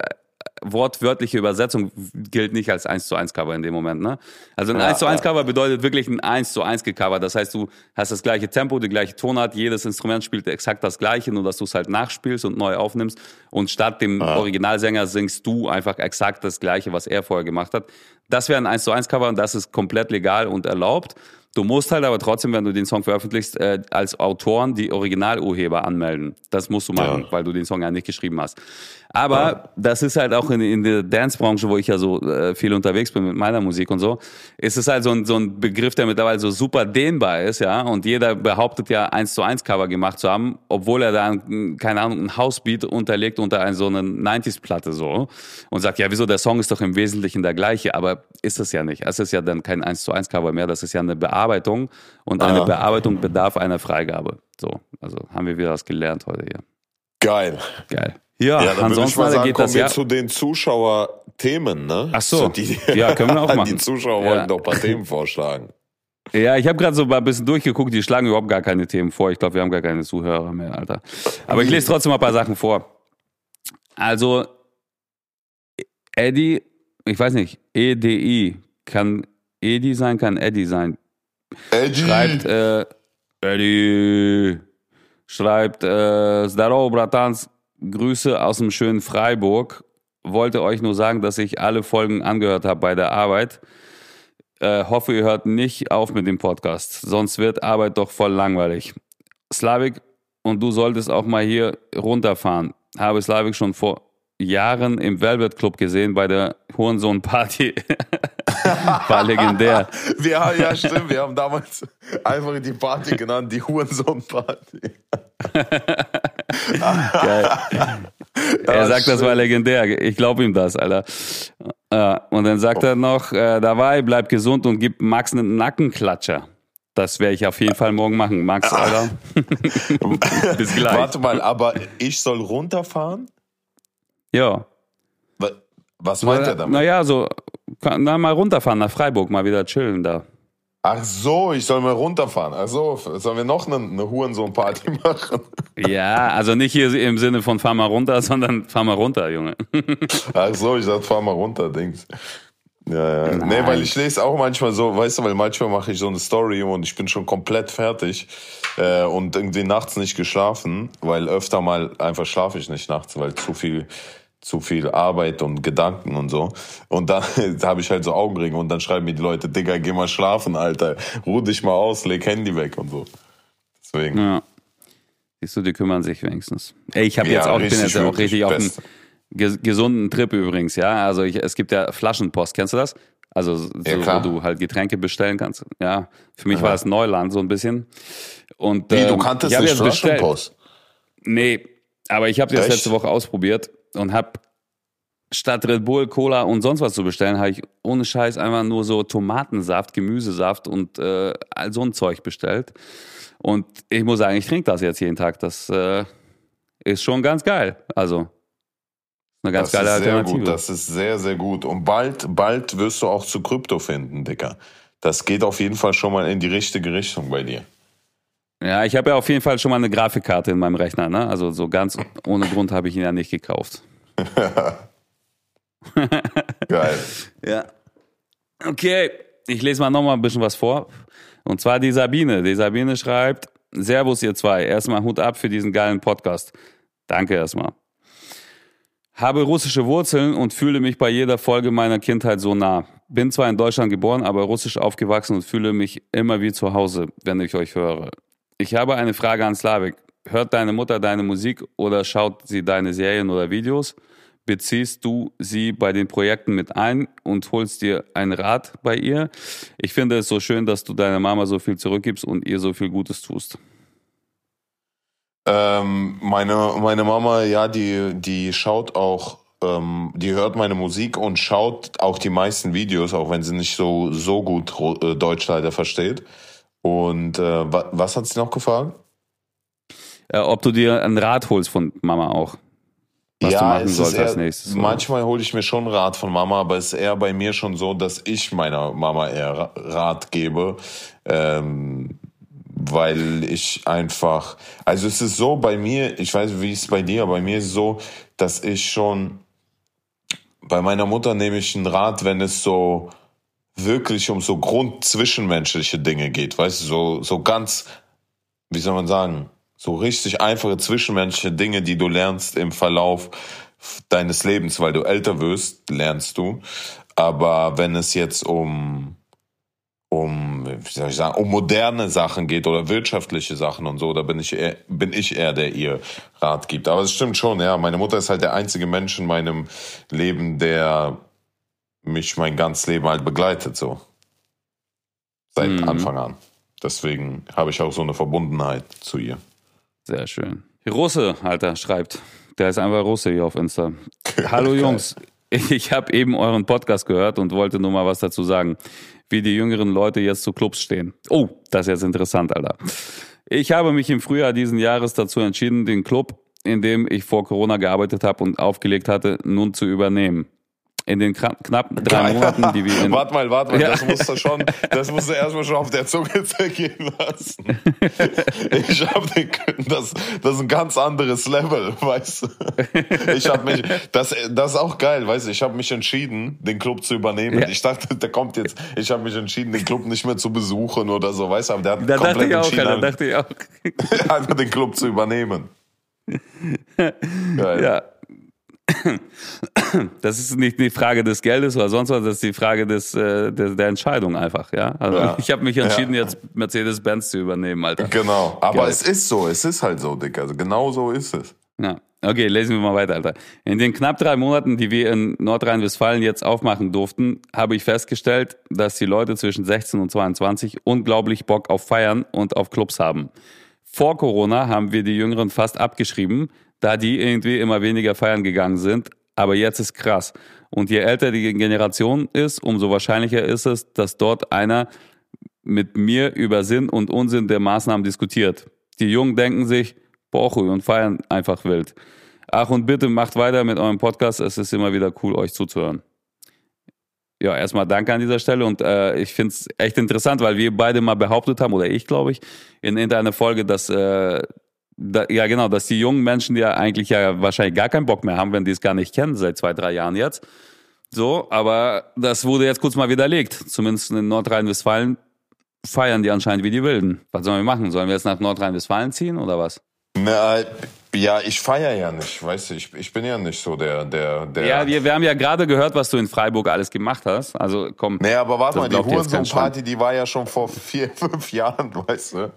wortwörtliche Übersetzung gilt nicht als 1 zu 1 Cover in dem Moment. Ne? Also ein Ja, 1 zu 1 ja. Cover bedeutet wirklich ein 1 zu 1 gecovert. Das heißt, du hast das gleiche Tempo, die gleiche Tonart, jedes Instrument spielt exakt das gleiche, nur dass du es halt nachspielst und neu aufnimmst. Und statt dem Originalsänger singst du einfach exakt das gleiche, was er vorher gemacht hat. Das wäre ein 1 zu 1 Cover und das ist komplett legal und erlaubt. Du musst halt aber trotzdem, wenn du den Song veröffentlichst, äh, als Autoren die Originalurheber anmelden. Das musst du machen, ja. weil du den Song ja nicht geschrieben hast. Aber das ist halt auch in, in der Dance-Branche, wo ich ja so äh, viel unterwegs bin mit meiner Musik und so, ist es halt so ein, so ein Begriff, der mittlerweile so super dehnbar ist, ja. Und jeder behauptet ja, eins zu eins Cover gemacht zu haben, obwohl er da, keine Ahnung, ein Housebeat unterlegt unter ein, so eine 90s-Platte so und sagt, ja, wieso, der Song ist doch im Wesentlichen der gleiche, aber ist es ja nicht. Es ist ja dann kein eins zu eins Cover mehr, das ist ja eine Bearbeitung und eine ah. Bearbeitung bedarf einer Freigabe. So, also haben wir wieder was gelernt heute hier. Geil. Geil. Ja, ja dann ansonsten würde ich mal sagen, geht kommen das, wir ja. zu den Zuschauerthemen, ne? Ach so. Die, ja, können wir auch machen. <laughs> Die Zuschauer ja. wollten doch ein paar Themen vorschlagen. Ja, ich habe gerade so mal ein bisschen durchgeguckt, die schlagen überhaupt gar keine Themen vor. Ich glaube, wir haben gar keine Zuhörer mehr, Alter. Aber ich lese trotzdem mal ein paar Sachen vor. Also, Eddie, ich weiß nicht, EDI, kann Edi sein, kann Eddie sein. Eddie. Schreibt, äh, Eddie, schreibt, äh, Здорово, Bratans, Grüße aus dem schönen Freiburg. Wollte euch nur sagen, dass ich alle Folgen angehört habe bei der Arbeit. Äh, hoffe, ihr hört nicht auf mit dem Podcast, sonst wird Arbeit doch voll langweilig. Slavik, und du solltest auch mal hier runterfahren. Habe Slavik schon vor Jahren im Velvet Club gesehen bei der Hurensohn Party. <laughs> War legendär. Wir, ja, stimmt. Wir haben damals einfach die Party genannt, die Hurensohn Party. Geil. Er sagt, das war legendär. Ich glaube ihm das, Alter. Und dann sagt er noch, äh, dabei, bleib gesund und gib Max einen Nackenklatscher. Das werde ich auf jeden Fall morgen machen. Max, Alter. <laughs> <laughs> Bis gleich. Warte mal, aber ich soll runterfahren? Ja. Was meint na, er damit? Naja, so, na, mal runterfahren nach Freiburg, mal wieder chillen da. Ach so, ich soll mal runterfahren. Ach so, sollen wir noch eine, eine Hurensohn-Party <laughs> machen? Ja, also nicht hier im Sinne von fahr mal runter, sondern fahr mal runter, Junge. <laughs> Ach so, ich sag fahr mal runter, Dings. Ja, ja. Nein. Nee, weil ich lese auch manchmal so, weißt du, weil manchmal mache ich so eine Story und ich bin schon komplett fertig äh, und irgendwie nachts nicht geschlafen, weil öfter mal einfach schlafe ich nicht nachts, weil zu viel zu viel Arbeit und Gedanken und so. Und dann <laughs> habe ich halt so Augenringe und dann schreiben mir die Leute, Digga, geh mal schlafen, Alter. Ruh dich mal aus, leg Handy weg und so. Deswegen. Ja. Siehst du, die kümmern sich wenigstens. Ey, ich habe ja, jetzt auch, bin jetzt auch richtig auf einem gesunden Trip übrigens, ja. Also ich, es gibt ja Flaschenpost, kennst du das? Also so, ja, wo du halt Getränke bestellen kannst. Ja, für mich Aha. war das Neuland so ein bisschen. Und, Wie, du ähm, kanntest nicht Flaschenpost? Nee, aber ich habe das letzte Woche ausprobiert und habe statt Red Bull, Cola und sonst was zu bestellen, habe ich ohne Scheiß einfach nur so Tomatensaft, Gemüsesaft und äh, all so ein Zeug bestellt. Und ich muss sagen, ich trinke das jetzt jeden Tag. Das äh, ist schon ganz geil. Also eine ganz das geile ist Alternative. Sehr gut. Das ist sehr, sehr gut. Und bald, bald wirst du auch zu Krypto finden, Dicker. Das geht auf jeden Fall schon mal in die richtige Richtung bei dir. Ja, ich habe ja auf jeden Fall schon mal eine Grafikkarte in meinem Rechner, ne? Also so ganz ohne Grund habe ich ihn ja nicht gekauft. <laughs> Geil. Ja. Okay, ich lese mal nochmal ein bisschen was vor. Und zwar die Sabine. Die Sabine schreibt, Servus ihr zwei. Erstmal Hut ab für diesen geilen Podcast. Danke erstmal. Habe russische Wurzeln und fühle mich bei jeder Folge meiner Kindheit so nah. Bin zwar in Deutschland geboren, aber russisch aufgewachsen und fühle mich immer wie zu Hause, wenn ich euch höre. Ich habe eine Frage an Slavik. Hört deine Mutter deine Musik oder schaut sie deine Serien oder Videos? Beziehst du sie bei den Projekten mit ein und holst dir einen Rat bei ihr? Ich finde es so schön, dass du deiner Mama so viel zurückgibst und ihr so viel Gutes tust. Ähm, meine, meine Mama, ja, die, die schaut auch, ähm, die hört meine Musik und schaut auch die meisten Videos, auch wenn sie nicht so, so gut äh, Deutsch leider versteht. Und äh, was, was hat sie noch gefragt? Äh, ob du dir einen Rat holst von Mama auch. Was ja, du machen sollst eher, als nächstes. Manchmal hole ich mir schon Rat von Mama, aber es ist eher bei mir schon so, dass ich meiner Mama eher Rat gebe. Ähm, weil ich einfach, also es ist so bei mir, ich weiß, wie es bei dir, aber bei mir ist es so, dass ich schon, bei meiner Mutter nehme ich einen Rat, wenn es so, wirklich um so grundzwischenmenschliche Dinge geht, weißt du, so, so ganz, wie soll man sagen, so richtig einfache zwischenmenschliche Dinge, die du lernst im Verlauf deines Lebens, weil du älter wirst, lernst du. Aber wenn es jetzt um, um, wie soll ich sagen, um moderne Sachen geht oder wirtschaftliche Sachen und so, da bin ich eher, bin ich eher, der ihr Rat gibt. Aber es stimmt schon, ja. Meine Mutter ist halt der einzige Mensch in meinem Leben, der mich mein ganzes Leben halt begleitet, so. Seit mhm. Anfang an. Deswegen habe ich auch so eine Verbundenheit zu ihr. Sehr schön. Russe, Alter, schreibt. Der ist einfach Russe hier auf Insta. <laughs> Hallo Jungs, ich habe eben euren Podcast gehört und wollte nur mal was dazu sagen, wie die jüngeren Leute jetzt zu Clubs stehen. Oh, das ist jetzt interessant, Alter. Ich habe mich im Frühjahr diesen Jahres dazu entschieden, den Club, in dem ich vor Corona gearbeitet habe und aufgelegt hatte, nun zu übernehmen in den knapp drei Monaten, die wir in <laughs> Warte mal, warte mal, ja. das musst du schon, das musst du erstmal schon auf der Zunge <laughs> zergehen lassen. Ich habe den, das, das ist ein ganz anderes Level, <laughs> weißt du. Ich habe mich, das, das ist auch geil, weißt du, ich habe mich entschieden, den Club zu übernehmen. Ja. Ich dachte, der kommt jetzt, ich habe mich entschieden, den Club nicht mehr zu besuchen oder so, weißt du, aber der hat da komplett dachte entschieden, auch, da dachte ich auch. einfach den Club zu übernehmen. Geil. Ja. Das ist nicht die Frage des Geldes oder sonst was, das ist die Frage des, äh, der, der Entscheidung einfach, ja. Also ja. ich habe mich entschieden, ja. jetzt Mercedes-Benz zu übernehmen, Alter. Genau, aber Geil. es ist so, es ist halt so, Dick. Also genau so ist es. Ja. Okay, lesen wir mal weiter, Alter. In den knapp drei Monaten, die wir in Nordrhein-Westfalen jetzt aufmachen durften, habe ich festgestellt, dass die Leute zwischen 16 und 22 unglaublich Bock auf Feiern und auf Clubs haben. Vor Corona haben wir die Jüngeren fast abgeschrieben, da die irgendwie immer weniger feiern gegangen sind. Aber jetzt ist krass. Und je älter die Generation ist, umso wahrscheinlicher ist es, dass dort einer mit mir über Sinn und Unsinn der Maßnahmen diskutiert. Die Jungen denken sich, Borchui und feiern einfach wild. Ach und bitte macht weiter mit eurem Podcast. Es ist immer wieder cool, euch zuzuhören. Ja, erstmal danke an dieser Stelle und äh, ich finde es echt interessant, weil wir beide mal behauptet haben, oder ich glaube ich, in, in einer Folge, dass äh, da, ja, genau, dass die jungen Menschen, die ja eigentlich ja wahrscheinlich gar keinen Bock mehr haben, wenn die es gar nicht kennen, seit zwei, drei Jahren jetzt. So, aber das wurde jetzt kurz mal widerlegt. Zumindest in Nordrhein-Westfalen feiern die anscheinend wie die Wilden. Was sollen wir machen? Sollen wir jetzt nach Nordrhein-Westfalen ziehen oder was? Na, ja, ich feiere ja nicht, weißt du, ich, ich bin ja nicht so der, der, der. Ja, wir, wir haben ja gerade gehört, was du in Freiburg alles gemacht hast. Also komm. Nee, aber warte mal, die Hurensohn-Party, die war ja schon vor <laughs> vier, fünf Jahren, weißt du.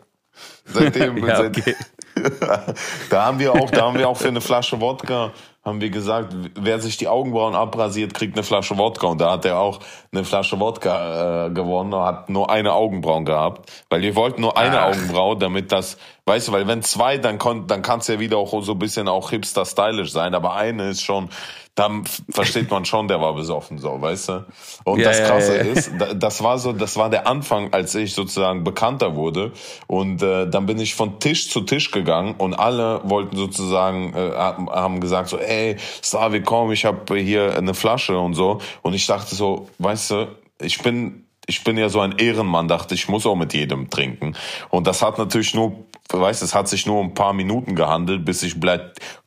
Seitdem, <laughs> ja, okay. <laughs> da haben wir auch, da haben wir auch für eine Flasche Wodka, haben wir gesagt, wer sich die Augenbrauen abrasiert, kriegt eine Flasche Wodka. Und da hat er auch eine Flasche Wodka äh, gewonnen, hat nur eine Augenbrauen gehabt. Weil wir wollten nur eine Ach. Augenbraue, damit das, weißt du, weil wenn zwei, dann, kon, dann kann es ja wieder auch so ein bisschen auch hipster-stylisch sein. Aber eine ist schon, dann versteht man schon, der war besoffen, so, weißt du? Und ja, das Krasse ja, ja. ist, <laughs> das war so, das war der Anfang, als ich sozusagen bekannter wurde. Und äh, dann bin ich von Tisch zu Tisch gegangen und alle wollten sozusagen, äh, haben gesagt so, ey, Slavi, komm, ich habe hier eine Flasche und so. Und ich dachte so, weißt du, ich bin ich bin ja so ein Ehrenmann, dachte ich muss auch mit jedem trinken. Und das hat natürlich nur, weißt, es hat sich nur ein paar Minuten gehandelt, bis ich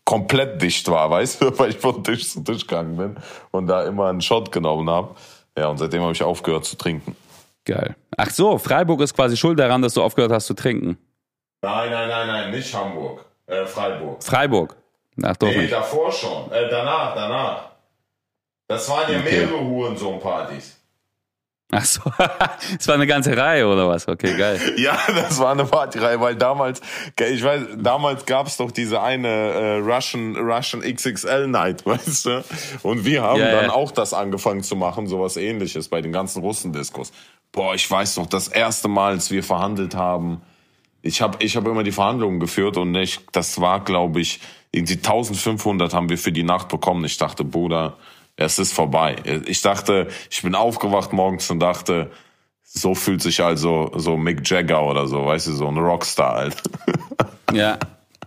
komplett dicht war, weißt du, <laughs> weil ich von Tisch zu Tisch gegangen bin und da immer einen Shot genommen habe. Ja, und seitdem habe ich aufgehört zu trinken. Geil. Ach so, Freiburg ist quasi schuld daran, dass du aufgehört hast zu trinken. Nein, nein, nein, nein, nicht Hamburg. Äh, Freiburg. Freiburg. Ach doch. Nee, davor schon. Äh, danach, danach. Das waren ja okay. mehrere Hurensohn-Partys. Ach so, <laughs> es war eine ganze Reihe oder was? Okay, geil. <laughs> ja, das war eine Partyreihe, weil damals, ich weiß, damals gab's doch diese eine äh, Russian Russian XXL Night, <laughs> weißt du? Und wir haben ja, dann ja. auch das angefangen zu machen, sowas ähnliches bei den ganzen Russendiskos. Boah, ich weiß noch, das erste Mal, als wir verhandelt haben, ich habe ich hab immer die Verhandlungen geführt und ich, das war, glaube ich, irgendwie 1500 haben wir für die Nacht bekommen. Ich dachte, Bruder, es ist vorbei. Ich dachte, ich bin aufgewacht morgens und dachte, so fühlt sich also so Mick Jagger oder so, weißt du, so ein Rockstar halt. <laughs> Ja.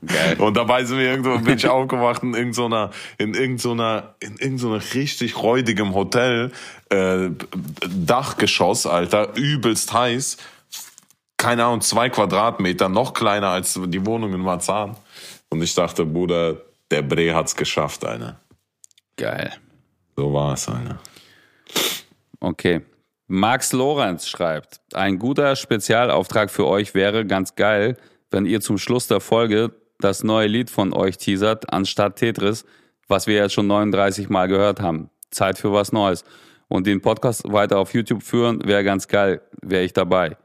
Geil. Und dabei sind wir irgendwo, bin ich aufgewacht in irgendeiner, in irgendeiner, in irgendeiner richtig räudigem Hotel, äh, Dachgeschoss, Alter, übelst heiß. Keine Ahnung, zwei Quadratmeter, noch kleiner als die Wohnung in Marzahn. Und ich dachte, Bruder, der Bre hat's geschafft, Alter. Geil. So war es, Alter. Okay. Max Lorenz schreibt, ein guter Spezialauftrag für euch wäre ganz geil, wenn ihr zum Schluss der Folge das neue Lied von euch teasert, anstatt Tetris, was wir jetzt schon 39 Mal gehört haben. Zeit für was Neues. und den Podcast weiter auf YouTube führen, wäre ganz geil. Wäre ich dabei.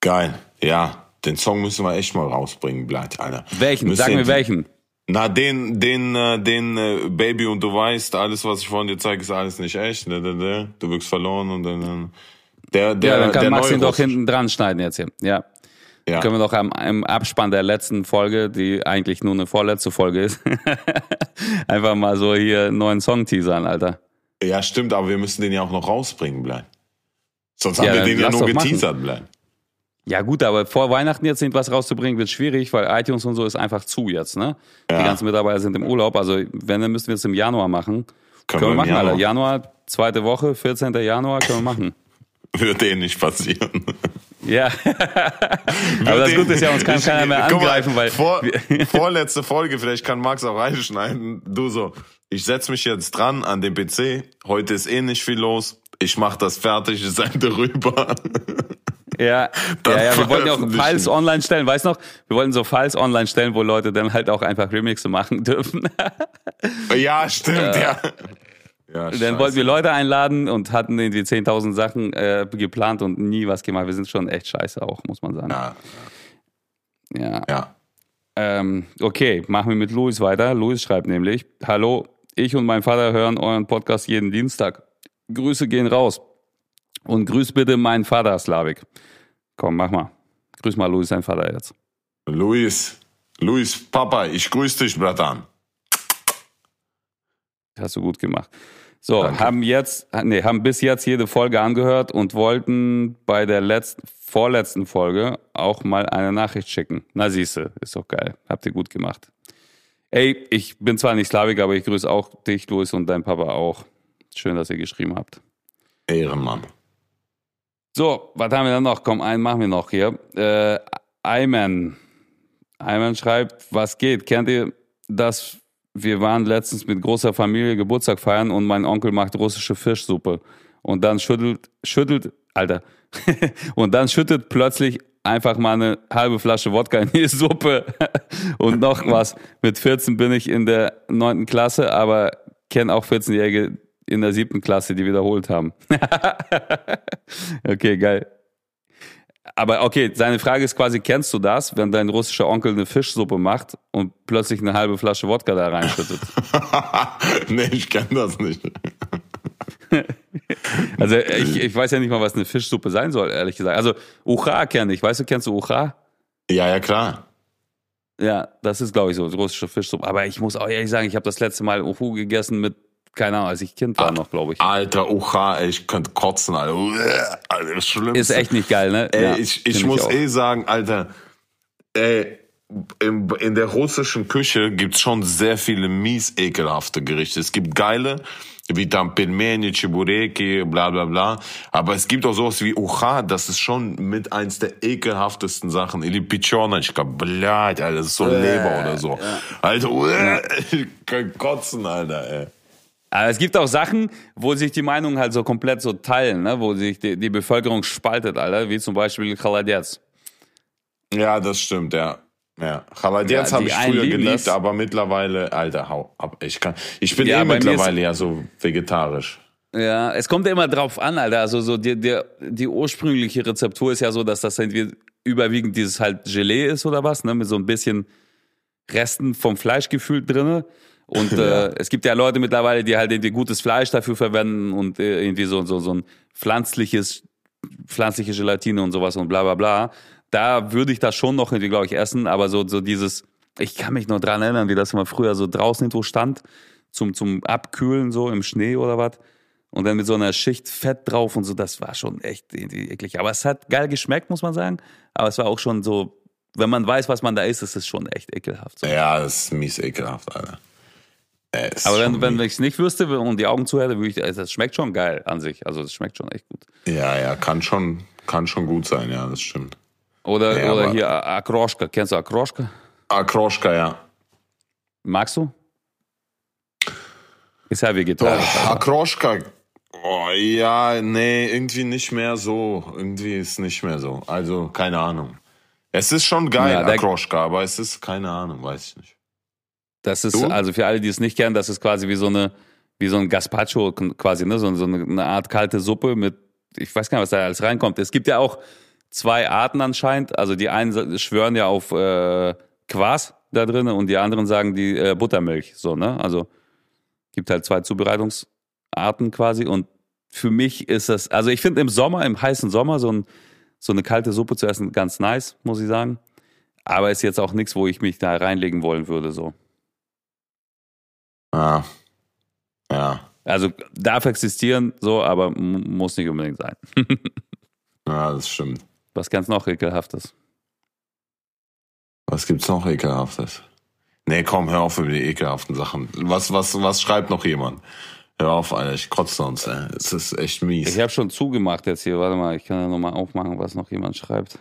Geil, ja. Den Song müssen wir echt mal rausbringen, bleibt Alter. Welchen? Müssen Sag mir welchen. Na, den, den, äh, den äh, Baby und du weißt, alles, was ich von dir zeige, ist alles nicht echt. Du wirkst verloren und dann. Der, der, Ja, dann kann der Max ihn doch hinten dran schneiden jetzt hier. Ja. Ja. Können wir doch am, im Abspann der letzten Folge, die eigentlich nur eine vorletzte Folge ist, <laughs> einfach mal so hier einen neuen Song teasern, Alter. ja, stimmt, aber wir müssen den ja auch noch rausbringen, bleib. Sonst Ja, haben wir den ja nur machen. geteasert, bleib. Ja gut, aber vor Weihnachten jetzt irgendwas rauszubringen, wird schwierig, weil iTunes und so ist einfach zu jetzt, ne? Die Ja. ganzen Mitarbeiter sind im Urlaub, also wenn, dann müssen wir es im Januar machen. Können, wir im machen, Alter. Januar. Januar, zweite Woche, 14. Januar, können wir machen. <laughs> Wird eh nicht passieren. <laughs> Ja. aber das Gute ist ja, uns kann Ich- keiner mehr mal, angreifen, weil Vor, <laughs> vorletzte Folge, vielleicht kann Max auch reinschneiden. Du so, ich setz mich jetzt dran an den PC. Heute ist eh nicht viel los. Ich mach das fertig, ich sende rüber. Ja, <laughs> ja, ja, wir wollten ja auch. Files online stellen, weißt noch? Wir wollten so Files online stellen, wo Leute dann halt auch einfach Remixe machen <laughs> dürfen. ja, stimmt, ja. Ja, dann wollten wir Leute einladen und hatten irgendwie 10.000 Sachen äh, geplant und nie was gemacht. Wir sind schon echt scheiße auch, muss man sagen. Ja, Ja. ja. Ähm, okay, machen wir mit Luis weiter. Luis schreibt nämlich, hallo, ich und mein Vater hören euren Podcast jeden Dienstag. Grüße gehen raus. Und grüß bitte meinen Vater, Slavik. Komm, mach mal. Grüß mal Luis, sein Vater jetzt. Luis, Luis, Papa, ich grüße dich, Bratan. Hast du gut gemacht. So, Danke. haben jetzt, nee, haben bis jetzt jede Folge angehört und wollten bei der letzten, vorletzten Folge auch mal eine Nachricht schicken. Na siehste, ist doch geil. Habt ihr gut gemacht. Ey, ich bin zwar nicht Slavik, aber ich grüße auch dich, Luis, und dein Papa auch. Schön, dass ihr geschrieben habt. Ehrenmann. So, was haben wir dann noch? Komm, einen machen wir noch hier. Äh, Ayman. Ayman schreibt, was geht? Kennt ihr das? Wir waren letztens mit großer Familie Geburtstag feiern und mein Onkel macht russische Fischsuppe. Und dann schüttelt, schüttelt, Alter, <laughs> und dann schüttet plötzlich einfach mal eine halbe Flasche Wodka in die <laughs> Suppe. und noch was. Mit 14 bin ich in der neunten Klasse, aber kenne auch 14-Jährige in der siebten Klasse, die wiederholt haben. <laughs> okay, geil. Aber okay, seine Frage ist quasi, kennst du das, wenn dein russischer Onkel eine Fischsuppe macht und plötzlich eine halbe Flasche Wodka da reinschüttet? <laughs> nee, ich kenne das nicht. <laughs> Also ich, ich weiß ja nicht mal, was eine Fischsuppe sein soll, ehrlich gesagt. Also Ucha kenne ich. Weißt du, kennst du Ucha? Ja, ja, klar. Ja, das ist, glaube ich, so russische Fischsuppe. Aber ich muss auch ehrlich sagen, ich habe das letzte Mal Uhu gegessen mit, keine Ahnung, als ich Kind war noch, glaube ich. Alter, Ucha, ey, ich könnte kotzen, Alter. Uah, Alter, das Schlimmste. Ist echt nicht geil, ne? Ey, Ja, ich, ich find muss auch. eh sagen, Alter, ey, in, in der russischen Küche gibt's schon sehr viele mies ekelhafte Gerichte. Es gibt geile, wie там пельмени, чебуреки, bla bla bla. Aber es gibt auch sowas wie Ucha, das ist schon mit eins der ekelhaftesten Sachen. Или печеночка, blядь, Alter, das ist so Leber oder so. Alter, uah, ich kann kotzen, Alter, ey. Aber es gibt auch Sachen, wo sich die Meinungen halt so komplett so teilen, ne? wo sich die, die Bevölkerung spaltet, Alter, wie zum Beispiel Chaladetz. Ja, das stimmt, ja. Ja, Chaladiers Ja, habe ich früher geliebt, das. aber mittlerweile, Alter, hau ab. Ich kann, ich bin Ja, eh mittlerweile ja so vegetarisch. Ja, es kommt ja immer drauf an, Alter. Also so die, die, die ursprüngliche Rezeptur ist ja so, dass das irgendwie überwiegend dieses halt Gelee ist oder was, ne? Mit so ein bisschen Resten vom Fleischgefühl drinne. Und <laughs> äh, es gibt ja Leute mittlerweile, die halt irgendwie gutes Fleisch dafür verwenden und äh, irgendwie so, so, so ein pflanzliches, pflanzliche Gelatine und sowas und bla bla bla. Da würde ich das schon noch irgendwie, glaube ich, essen, aber so, so dieses, ich kann mich nur dran erinnern, wie das immer früher so draußen irgendwo stand, zum, zum Abkühlen, so im Schnee oder was. Und dann mit so einer Schicht Fett drauf und so, das war schon echt irgendwie eklig. Aber es hat geil geschmeckt, muss man sagen. Aber es war auch schon so, wenn man weiß, was man da isst, ist es schon echt ekelhaft. So. Ja, das ist mies ekelhaft, Alter. Ist Aber wenn, wenn ich es nicht wüsste und die Augen zu hätte, würde ich, also das schmeckt schon geil an sich. Also das schmeckt schon echt gut. Ja, ja, kann schon, kann schon gut sein, ja, das stimmt. Oder, Ja, oder hier Akroschka. Kennst du Akroschka? Akroschka, ja. Magst du? Ist ja vegetarisch. Oh, Akroschka, oh, ja, nee, irgendwie nicht mehr so. Irgendwie ist nicht mehr so. Also, keine Ahnung. Es ist schon geil, Ja, Akroschka, aber es ist keine Ahnung, weiß ich nicht. Das ist, Du? also für alle, die es nicht kennen, das ist quasi wie so eine, wie so ein Gazpacho quasi, ne? So, so eine, Art kalte Suppe mit, ich weiß gar nicht, was da alles reinkommt. Es gibt ja auch zwei Arten anscheinend. Also die einen schwören ja auf äh, Quas da drin und die anderen sagen die äh, Buttermilch. So, ne? Also gibt halt zwei Zubereitungsarten quasi. Und für mich ist das, also ich finde im Sommer, im heißen Sommer, so, ein, so eine kalte Suppe zu essen ganz nice, muss ich sagen. Aber ist jetzt auch nichts, wo ich mich da reinlegen wollen würde, so. Ja. Ja. Also darf existieren, so, aber muss nicht unbedingt sein. <laughs> ja, das stimmt. Was ganz noch ekelhaftes? Was gibt's noch ekelhaftes? Nee, komm, hör auf über die ekelhaften Sachen. Was, was, was schreibt noch jemand? Hör auf, Alter, ich kotze sonst, ey. Es ist echt mies. Ich habe schon zugemacht jetzt hier. Warte mal, ich kann ja nochmal aufmachen, was noch jemand schreibt.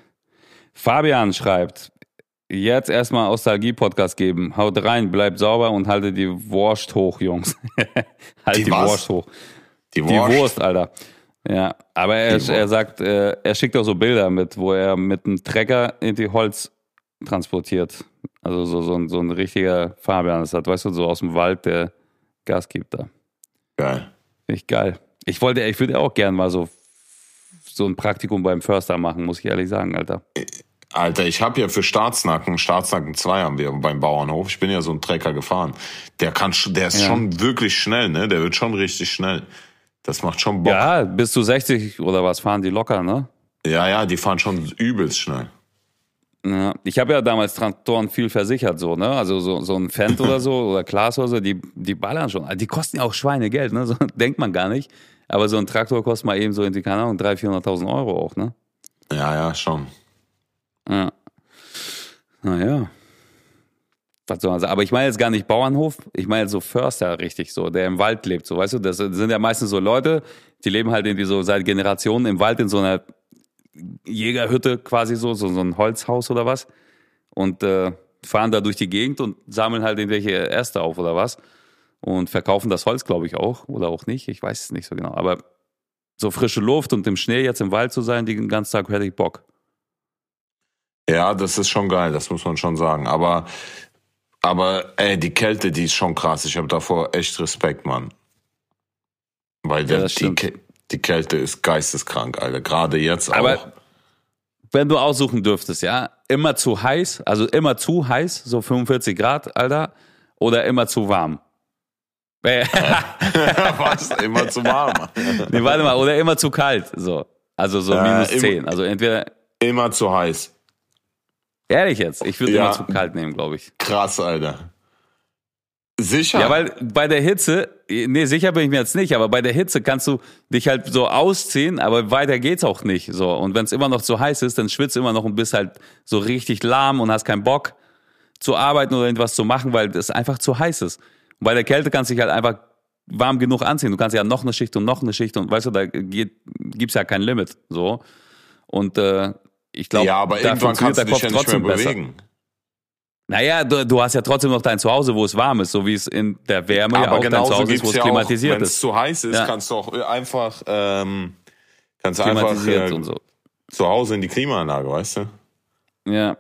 Fabian schreibt, jetzt erstmal Nostalgie-Podcast geben. Haut rein, bleibt sauber und haltet die Wurst hoch, Jungs. <laughs> halt die, die Wurst hoch. Die Wurst. Die Wurst, Alter. Ja, aber er, er sagt, äh, er schickt auch so Bilder mit, wo er mit einem Trecker in die Holz transportiert. Also so, so, ein, so ein richtiger Fabian ist das, weißt du, so aus dem Wald, der Gas gibt da. Geil. Ich geil. Ich wollte, ich würde auch gern mal so, so ein Praktikum beim Förster machen, muss ich ehrlich sagen, Alter. Alter, ich habe ja für Staatsnacken, Staatsnacken 2 haben wir beim Bauernhof. Ich bin ja so ein Trecker gefahren. Der kann, der ist ja. schon wirklich schnell, ne? Der wird schon richtig schnell. Das macht schon Bock. Ja, bis zu 60 oder was fahren die locker, ne? Ja, ja, die fahren schon übelst schnell. Ja, ich habe ja damals Traktoren viel versichert, so, ne? Also so, so ein Fendt oder so <laughs> oder Klaas oder so, die, die ballern schon. Die kosten ja auch Schweinegeld, ne? So <laughs> denkt man gar nicht. Aber so ein Traktor kostet mal eben so in die, keine Ahnung, 300.000, 400.000 Euro auch, ne? Ja, ja, schon. Ja. Naja. Was soll? Aber ich meine jetzt gar nicht Bauernhof, ich meine so Förster richtig so, der im Wald lebt, so weißt du, das sind ja meistens so Leute, die leben halt in die so seit Generationen im Wald in so einer Jägerhütte quasi so, so, so ein Holzhaus oder was und äh, fahren da durch die Gegend und sammeln halt irgendwelche Äste auf oder was und verkaufen das Holz, glaube ich auch oder auch nicht, ich weiß es nicht so genau, aber so frische Luft und im Schnee jetzt im Wald zu sein, den ganzen Tag hätte ich Bock. Ja, das ist schon geil, das muss man schon sagen. Aber, aber ey, die Kälte, die ist schon krass. Ich habe davor echt Respekt, Mann. Weil ja, der, die, die Kälte ist geisteskrank, Alter. Gerade jetzt aber auch. Wenn du aussuchen dürftest, ja, immer zu heiß, also immer zu heiß, so 45 Grad, Alter, oder immer zu warm? <laughs> <laughs> Was? Immer zu warm? nee, warte mal, oder immer zu kalt, so. Also so minus äh, 10. Also entweder. Immer zu heiß. Ehrlich jetzt? Ich würde ja. immer zu kalt nehmen, glaube ich. Krass, Alter. Sicher? Ja, weil bei der Hitze, nee, sicher bin ich mir jetzt nicht, aber bei der Hitze kannst du dich halt so ausziehen, aber weiter geht's auch nicht. So. Und wenn es immer noch zu heiß ist, dann schwitzt du immer noch und bist halt so richtig lahm und hast keinen Bock zu arbeiten oder irgendwas zu machen, weil es einfach zu heiß ist. Und bei der Kälte kannst du dich halt einfach warm genug anziehen. Du kannst ja noch eine Schicht und noch eine Schicht und weißt du, da geht, gibt's ja kein Limit. So. Und äh, ich glaube, ja, aber irgendwann kannst du dich ja nicht mehr bewegen. Besser. Naja, du, du hast ja trotzdem noch dein Zuhause, wo es warm ist, so wie es in der Wärme aber ja auch dein Zuhause ist, wo es ja klimatisiert auch, ist. Wenn es zu heiß ist, ja. kannst du auch einfach, ähm, kannst du einfach äh, und so. zu Hause in die Klimaanlage, weißt du? Ja.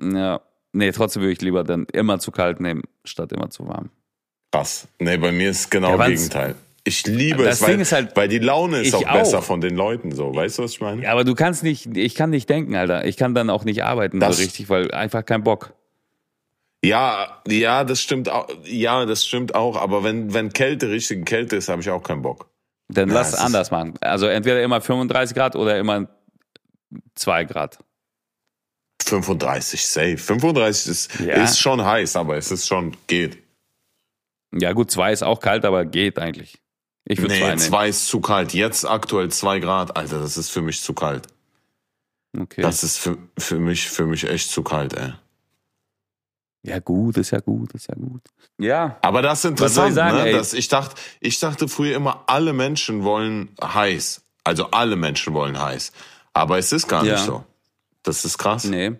Ja. Nee, trotzdem würde ich lieber dann immer zu kalt nehmen, statt immer zu warm. Krass. Nee, bei mir ist genau das Gegenteil. Ich liebe das es, weil, halt, weil die Laune ist auch, auch besser von den Leuten so. Weißt du, was ich meine? Ja, aber du kannst nicht, ich kann nicht denken, Alter. Ich kann dann auch nicht arbeiten das, so richtig, weil einfach kein Bock. Ja, ja, das stimmt auch. Ja, das stimmt auch. Aber wenn, wenn Kälte richtige Kälte ist, habe ich auch keinen Bock. Dann ja, lass es anders machen. Also entweder immer 35 Grad oder immer 2 Grad. 35, safe. 35 ist, ja. ist schon heiß, aber es ist schon, geht. Ja, gut, 2 ist auch kalt, aber geht eigentlich. Ich würde nee, zwei, zwei ist zu kalt. Jetzt aktuell zwei Grad. Alter, das ist für mich zu kalt. Okay. Das ist für, für mich, für mich echt zu kalt, ey. Ja, gut, ist ja gut, ist ja gut. Ja. Aber das ist interessant, ich sagen, ne? Dass ich dachte, ich dachte früher immer, alle Menschen wollen heiß. Also alle Menschen wollen heiß. Aber es ist gar ja. nicht so. Das ist krass. Nee.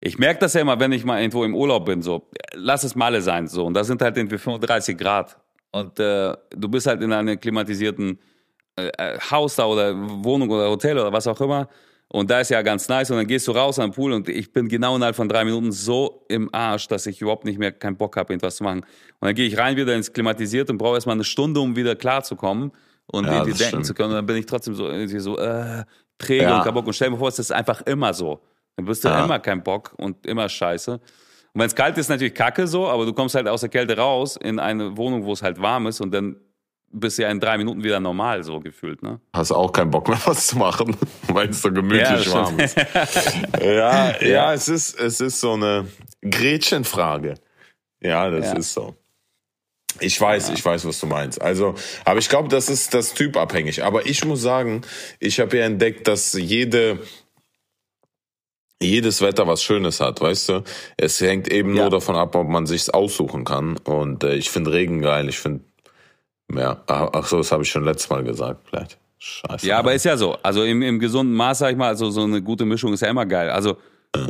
Ich merke das ja immer, wenn ich mal irgendwo im Urlaub bin, so, lass es Malle sein, so, und da sind halt irgendwie 35 Grad. Und äh, du bist halt in einem klimatisierten äh, äh, Haus da oder Wohnung oder Hotel oder was auch immer. Und da ist ja ganz nice. Und dann gehst du raus am Pool und ich bin genau innerhalb von drei Minuten so im Arsch, dass ich überhaupt nicht mehr keinen Bock habe, irgendwas zu machen. Und dann gehe ich rein wieder ins Klimatisiert und brauche erstmal eine Stunde, um wieder klarzukommen und Ja, irgendwie denken stimmt. zu können. Und dann bin ich trotzdem so, irgendwie so äh, träge Ja. und Bock. Und stell dir vor, es ist einfach immer so. Dann bist du Ja. immer kein Bock und immer scheiße. Und wenn es kalt ist, natürlich kacke so, aber du kommst halt aus der Kälte raus in eine Wohnung, wo es halt warm ist und dann bist du ja in drei Minuten wieder normal so gefühlt, ne? Hast auch keinen Bock mehr <laughs> was zu machen, <laughs> weil es so gemütlich Ja, warm ist. <laughs> ja, ja, es ist, es ist so eine Gretchenfrage. Ja, das Ja. ist so. Ich weiß, ich weiß, was du meinst. Also, aber ich glaube, das ist das typabhängig. Aber ich muss sagen, ich habe ja entdeckt, dass jede jedes Wetter was Schönes hat, weißt du? Es hängt eben Ja. nur davon ab, ob man sich's aussuchen kann. Und äh, ich finde Regen geil. Ich finde, ja, ach so, das habe ich schon letztes Mal gesagt, vielleicht. Scheiße. Ja, aber ist ja so. Also im, im gesunden Maß, sag ich mal, also so eine gute Mischung ist ja immer geil. Also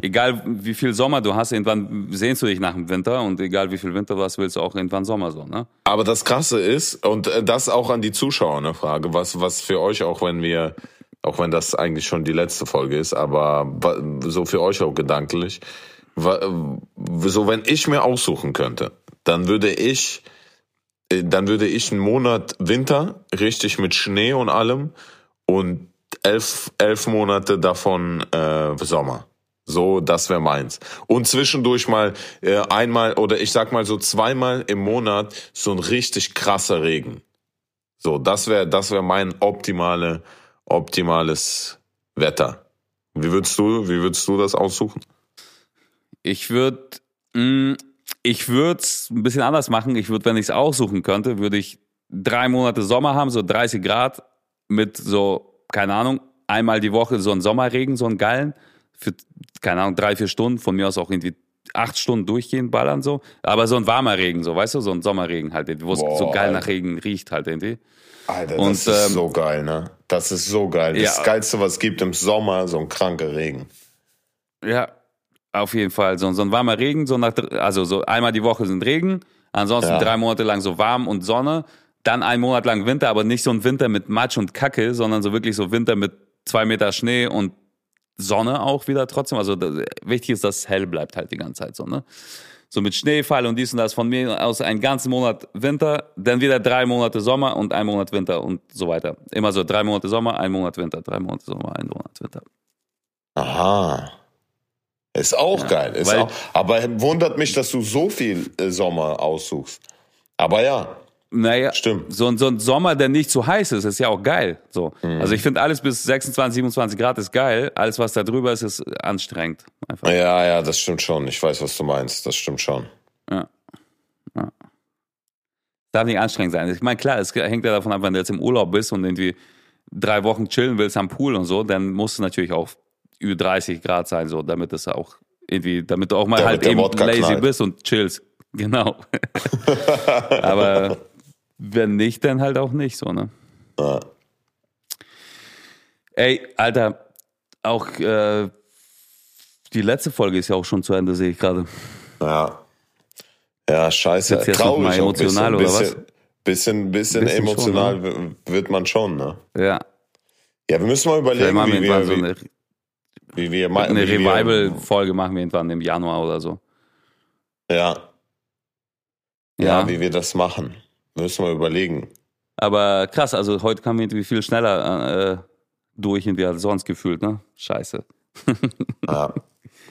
egal wie viel Sommer du hast, irgendwann sehnst du dich nach dem Winter und egal wie viel Winter du hast, willst du auch irgendwann Sommer so, ne? Aber das Krasse ist, und äh, das auch an die Zuschauer eine Frage, was, was für euch, auch wenn wir, auch wenn das eigentlich schon die letzte Folge ist, aber so für euch auch gedanklich, so wenn ich mir aussuchen könnte, dann würde ich, äh, dann würde ich einen Monat Winter, richtig mit Schnee und allem, und elf, elf Monate davon äh, Sommer. So, das wäre meins. Und zwischendurch mal äh, einmal oder ich sag mal so zweimal im Monat so ein richtig krasser Regen. So, das wäre das wäre mein optimale optimales Wetter. Wie würdest du wie würdest du das aussuchen? Ich würde, ich würde es ein bisschen anders machen. Ich würde, wenn ich es aussuchen könnte, würde ich drei Monate Sommer haben, so 30 Grad mit so, keine Ahnung, einmal die Woche so einen Sommerregen, so einen geilen, für, keine Ahnung, drei, vier Stunden, von mir aus auch irgendwie acht Stunden durchgehend ballern so. Aber so ein warmer Regen, so, weißt du, so ein Sommerregen halt, wo es so geil Alter. nach Regen riecht halt irgendwie. Alter, Und, das ist ähm, so geil, ne? Das ist so geil. Das Ja. geilste, was es gibt im Sommer, so ein kranker Regen. Ja, auf jeden Fall. So, so ein warmer Regen, so nach, also so einmal die Woche sind Regen, ansonsten Ja. drei Monate lang so warm und Sonne, dann ein Monat lang Winter, aber nicht so ein Winter mit Matsch und Kacke, sondern so wirklich so Winter mit zwei Meter Schnee und Sonne auch wieder trotzdem. Also das, wichtig ist, dass es hell bleibt halt die ganze Zeit so, ne? So mit Schneefall und dies und das von mir aus einen ganzen Monat Winter, dann wieder drei Monate Sommer und ein Monat Winter und so weiter. Immer so drei Monate Sommer, ein Monat Winter, drei Monate Sommer, ein Monat Winter. Aha. Ist auch Ja, geil. Ist auch, aber wundert mich, dass du so viel äh, Sommer aussuchst. Aber ja, Naja, Stimmt. So, ein- so ein Sommer, der nicht zu heiß ist, ist ja auch geil. So. Mhm. Also ich finde alles bis 26, 27 Grad ist geil. Alles, was da drüber ist, ist anstrengend. Einfach. ja, ja, das stimmt schon. Ich weiß, was du meinst. Das stimmt schon. Ja. Ja. Darf nicht anstrengend sein. Ich meine, klar, es hängt ja davon ab, wenn du jetzt im Urlaub bist und irgendwie drei Wochen chillen willst am Pool und so, dann muss es natürlich auch über 30 Grad sein, so, damit es auch irgendwie, damit du auch mal Damit halt eben Wodka lazy knallt. bist und chillst. <laughs> Genau. <laughs> Aber wenn nicht, dann halt auch nicht so, ne? Ja. Ey, Alter, auch äh, die letzte Folge ist ja auch schon zu Ende, sehe ich gerade. Ja. Ja, scheiße. Jetzt jetzt Traurig mal auch emotional, bisschen, oder bisschen, Bisschen, bisschen, Bisschen emotional schon, w- wird man schon, ne? Ja. Ja, wir müssen mal überlegen, wir wie wir, so eine, wie wir, eine Revival-Folge machen wir irgendwann im Januar oder so. ja, ja, Ja. wie wir das machen. Müssen wir überlegen. Aber krass, also heute kamen wir irgendwie viel schneller äh, durch irgendwie als sonst gefühlt, ne? Scheiße. <laughs> Ja,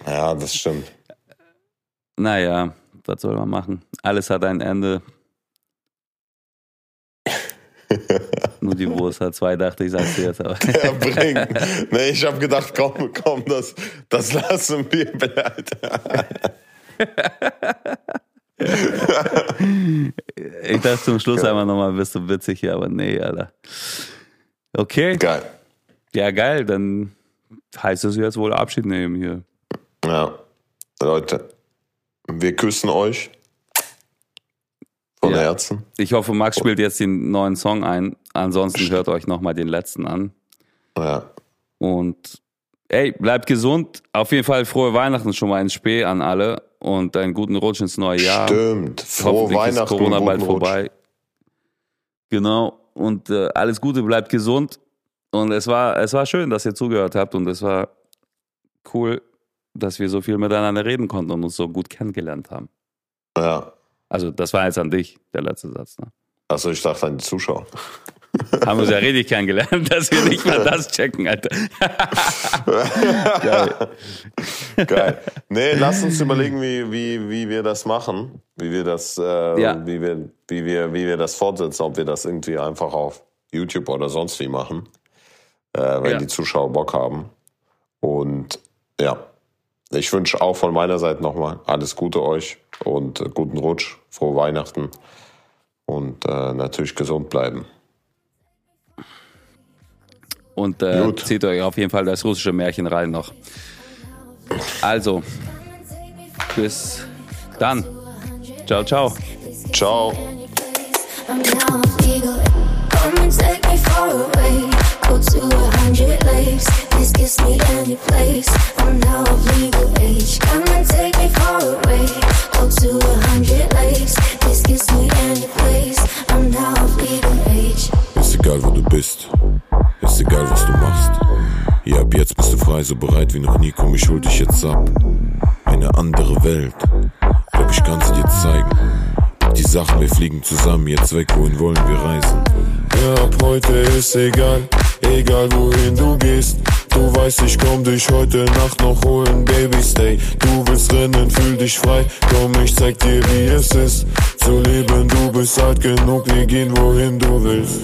ja das stimmt. Naja, was soll man machen? Alles hat ein Ende. <laughs> Nur die Wurst hat zwei, dachte ich, sag's dir jetzt aber. Ja, bringen. Nee, ich habe gedacht, komm, komm, das, das lassen wir bleiben. <laughs> Ich dachte zum Schluss einmal nochmal, bist du witzig hier, aber nee, Alter. Okay, Geil. ja geil, dann heißt es jetzt wohl Abschied nehmen hier. Ja, Leute, wir küssen euch von Ja. Herzen. Ich hoffe, Max spielt jetzt den neuen Song ein. Ansonsten hört euch nochmal den letzten an. Ja, Und ey, bleibt gesund. Auf jeden Fall frohe Weihnachten schon mal ins Spee an alle und einen guten Rutsch ins neue Jahr. stimmt. Frohe Weihnachten ist Corona bald Rutsch. vorbei. Genau. Und äh, alles Gute, bleibt gesund. Und es war, es war schön, dass ihr zugehört habt und es war cool, dass wir so viel miteinander reden konnten und uns so gut kennengelernt haben. Ja. Also, das war jetzt an dich, der letzte Satz. Ne? Also ich dachte an die Zuschauer. Haben uns ja richtig kennengelernt, dass wir nicht mal das checken, Alter. <laughs> Geil. Geil. Nee, lass uns überlegen, wie, wie, wie wir das machen, wie wir das, äh, Ja. wie wir, wie wir, wie wir das fortsetzen, ob wir das irgendwie einfach auf YouTube oder sonst wie machen, äh, wenn Ja. die Zuschauer Bock haben. Und ja, ich wünsche auch von meiner Seite nochmal alles Gute euch und äh, guten Rutsch, frohe Weihnachten und äh, natürlich gesund bleiben. Und äh, Gut. zieht euch auf jeden Fall das russische Märchen rein noch. Also, bis dann. Ciao, ciao. Ciao. I'm now legal. Come and take me far away. Go to a hundred lakes. This gets me any place. I'm now of legal age. Come and take me far away. Go to a hundred lakes. This gets me any place. I'm now of legal age. Ist egal, wo du bist. Ist egal, was du machst. Ja, ab jetzt bist du frei, so bereit wie noch nie. Komm, ich hol dich jetzt ab. Eine andere Welt. Glaub, ich kann sie dir zeigen. Die Sachen, wir fliegen zusammen jetzt weg. Wohin wollen wir reisen? Ja, ab heute ist egal. Egal, wohin du gehst. Du weißt, ich komm dich heute Nacht noch holen, Baby, stay. Du willst rennen, fühl dich frei. Komm, ich zeig dir, wie es ist. Zu leben, du bist alt genug, wir gehen, wohin du willst.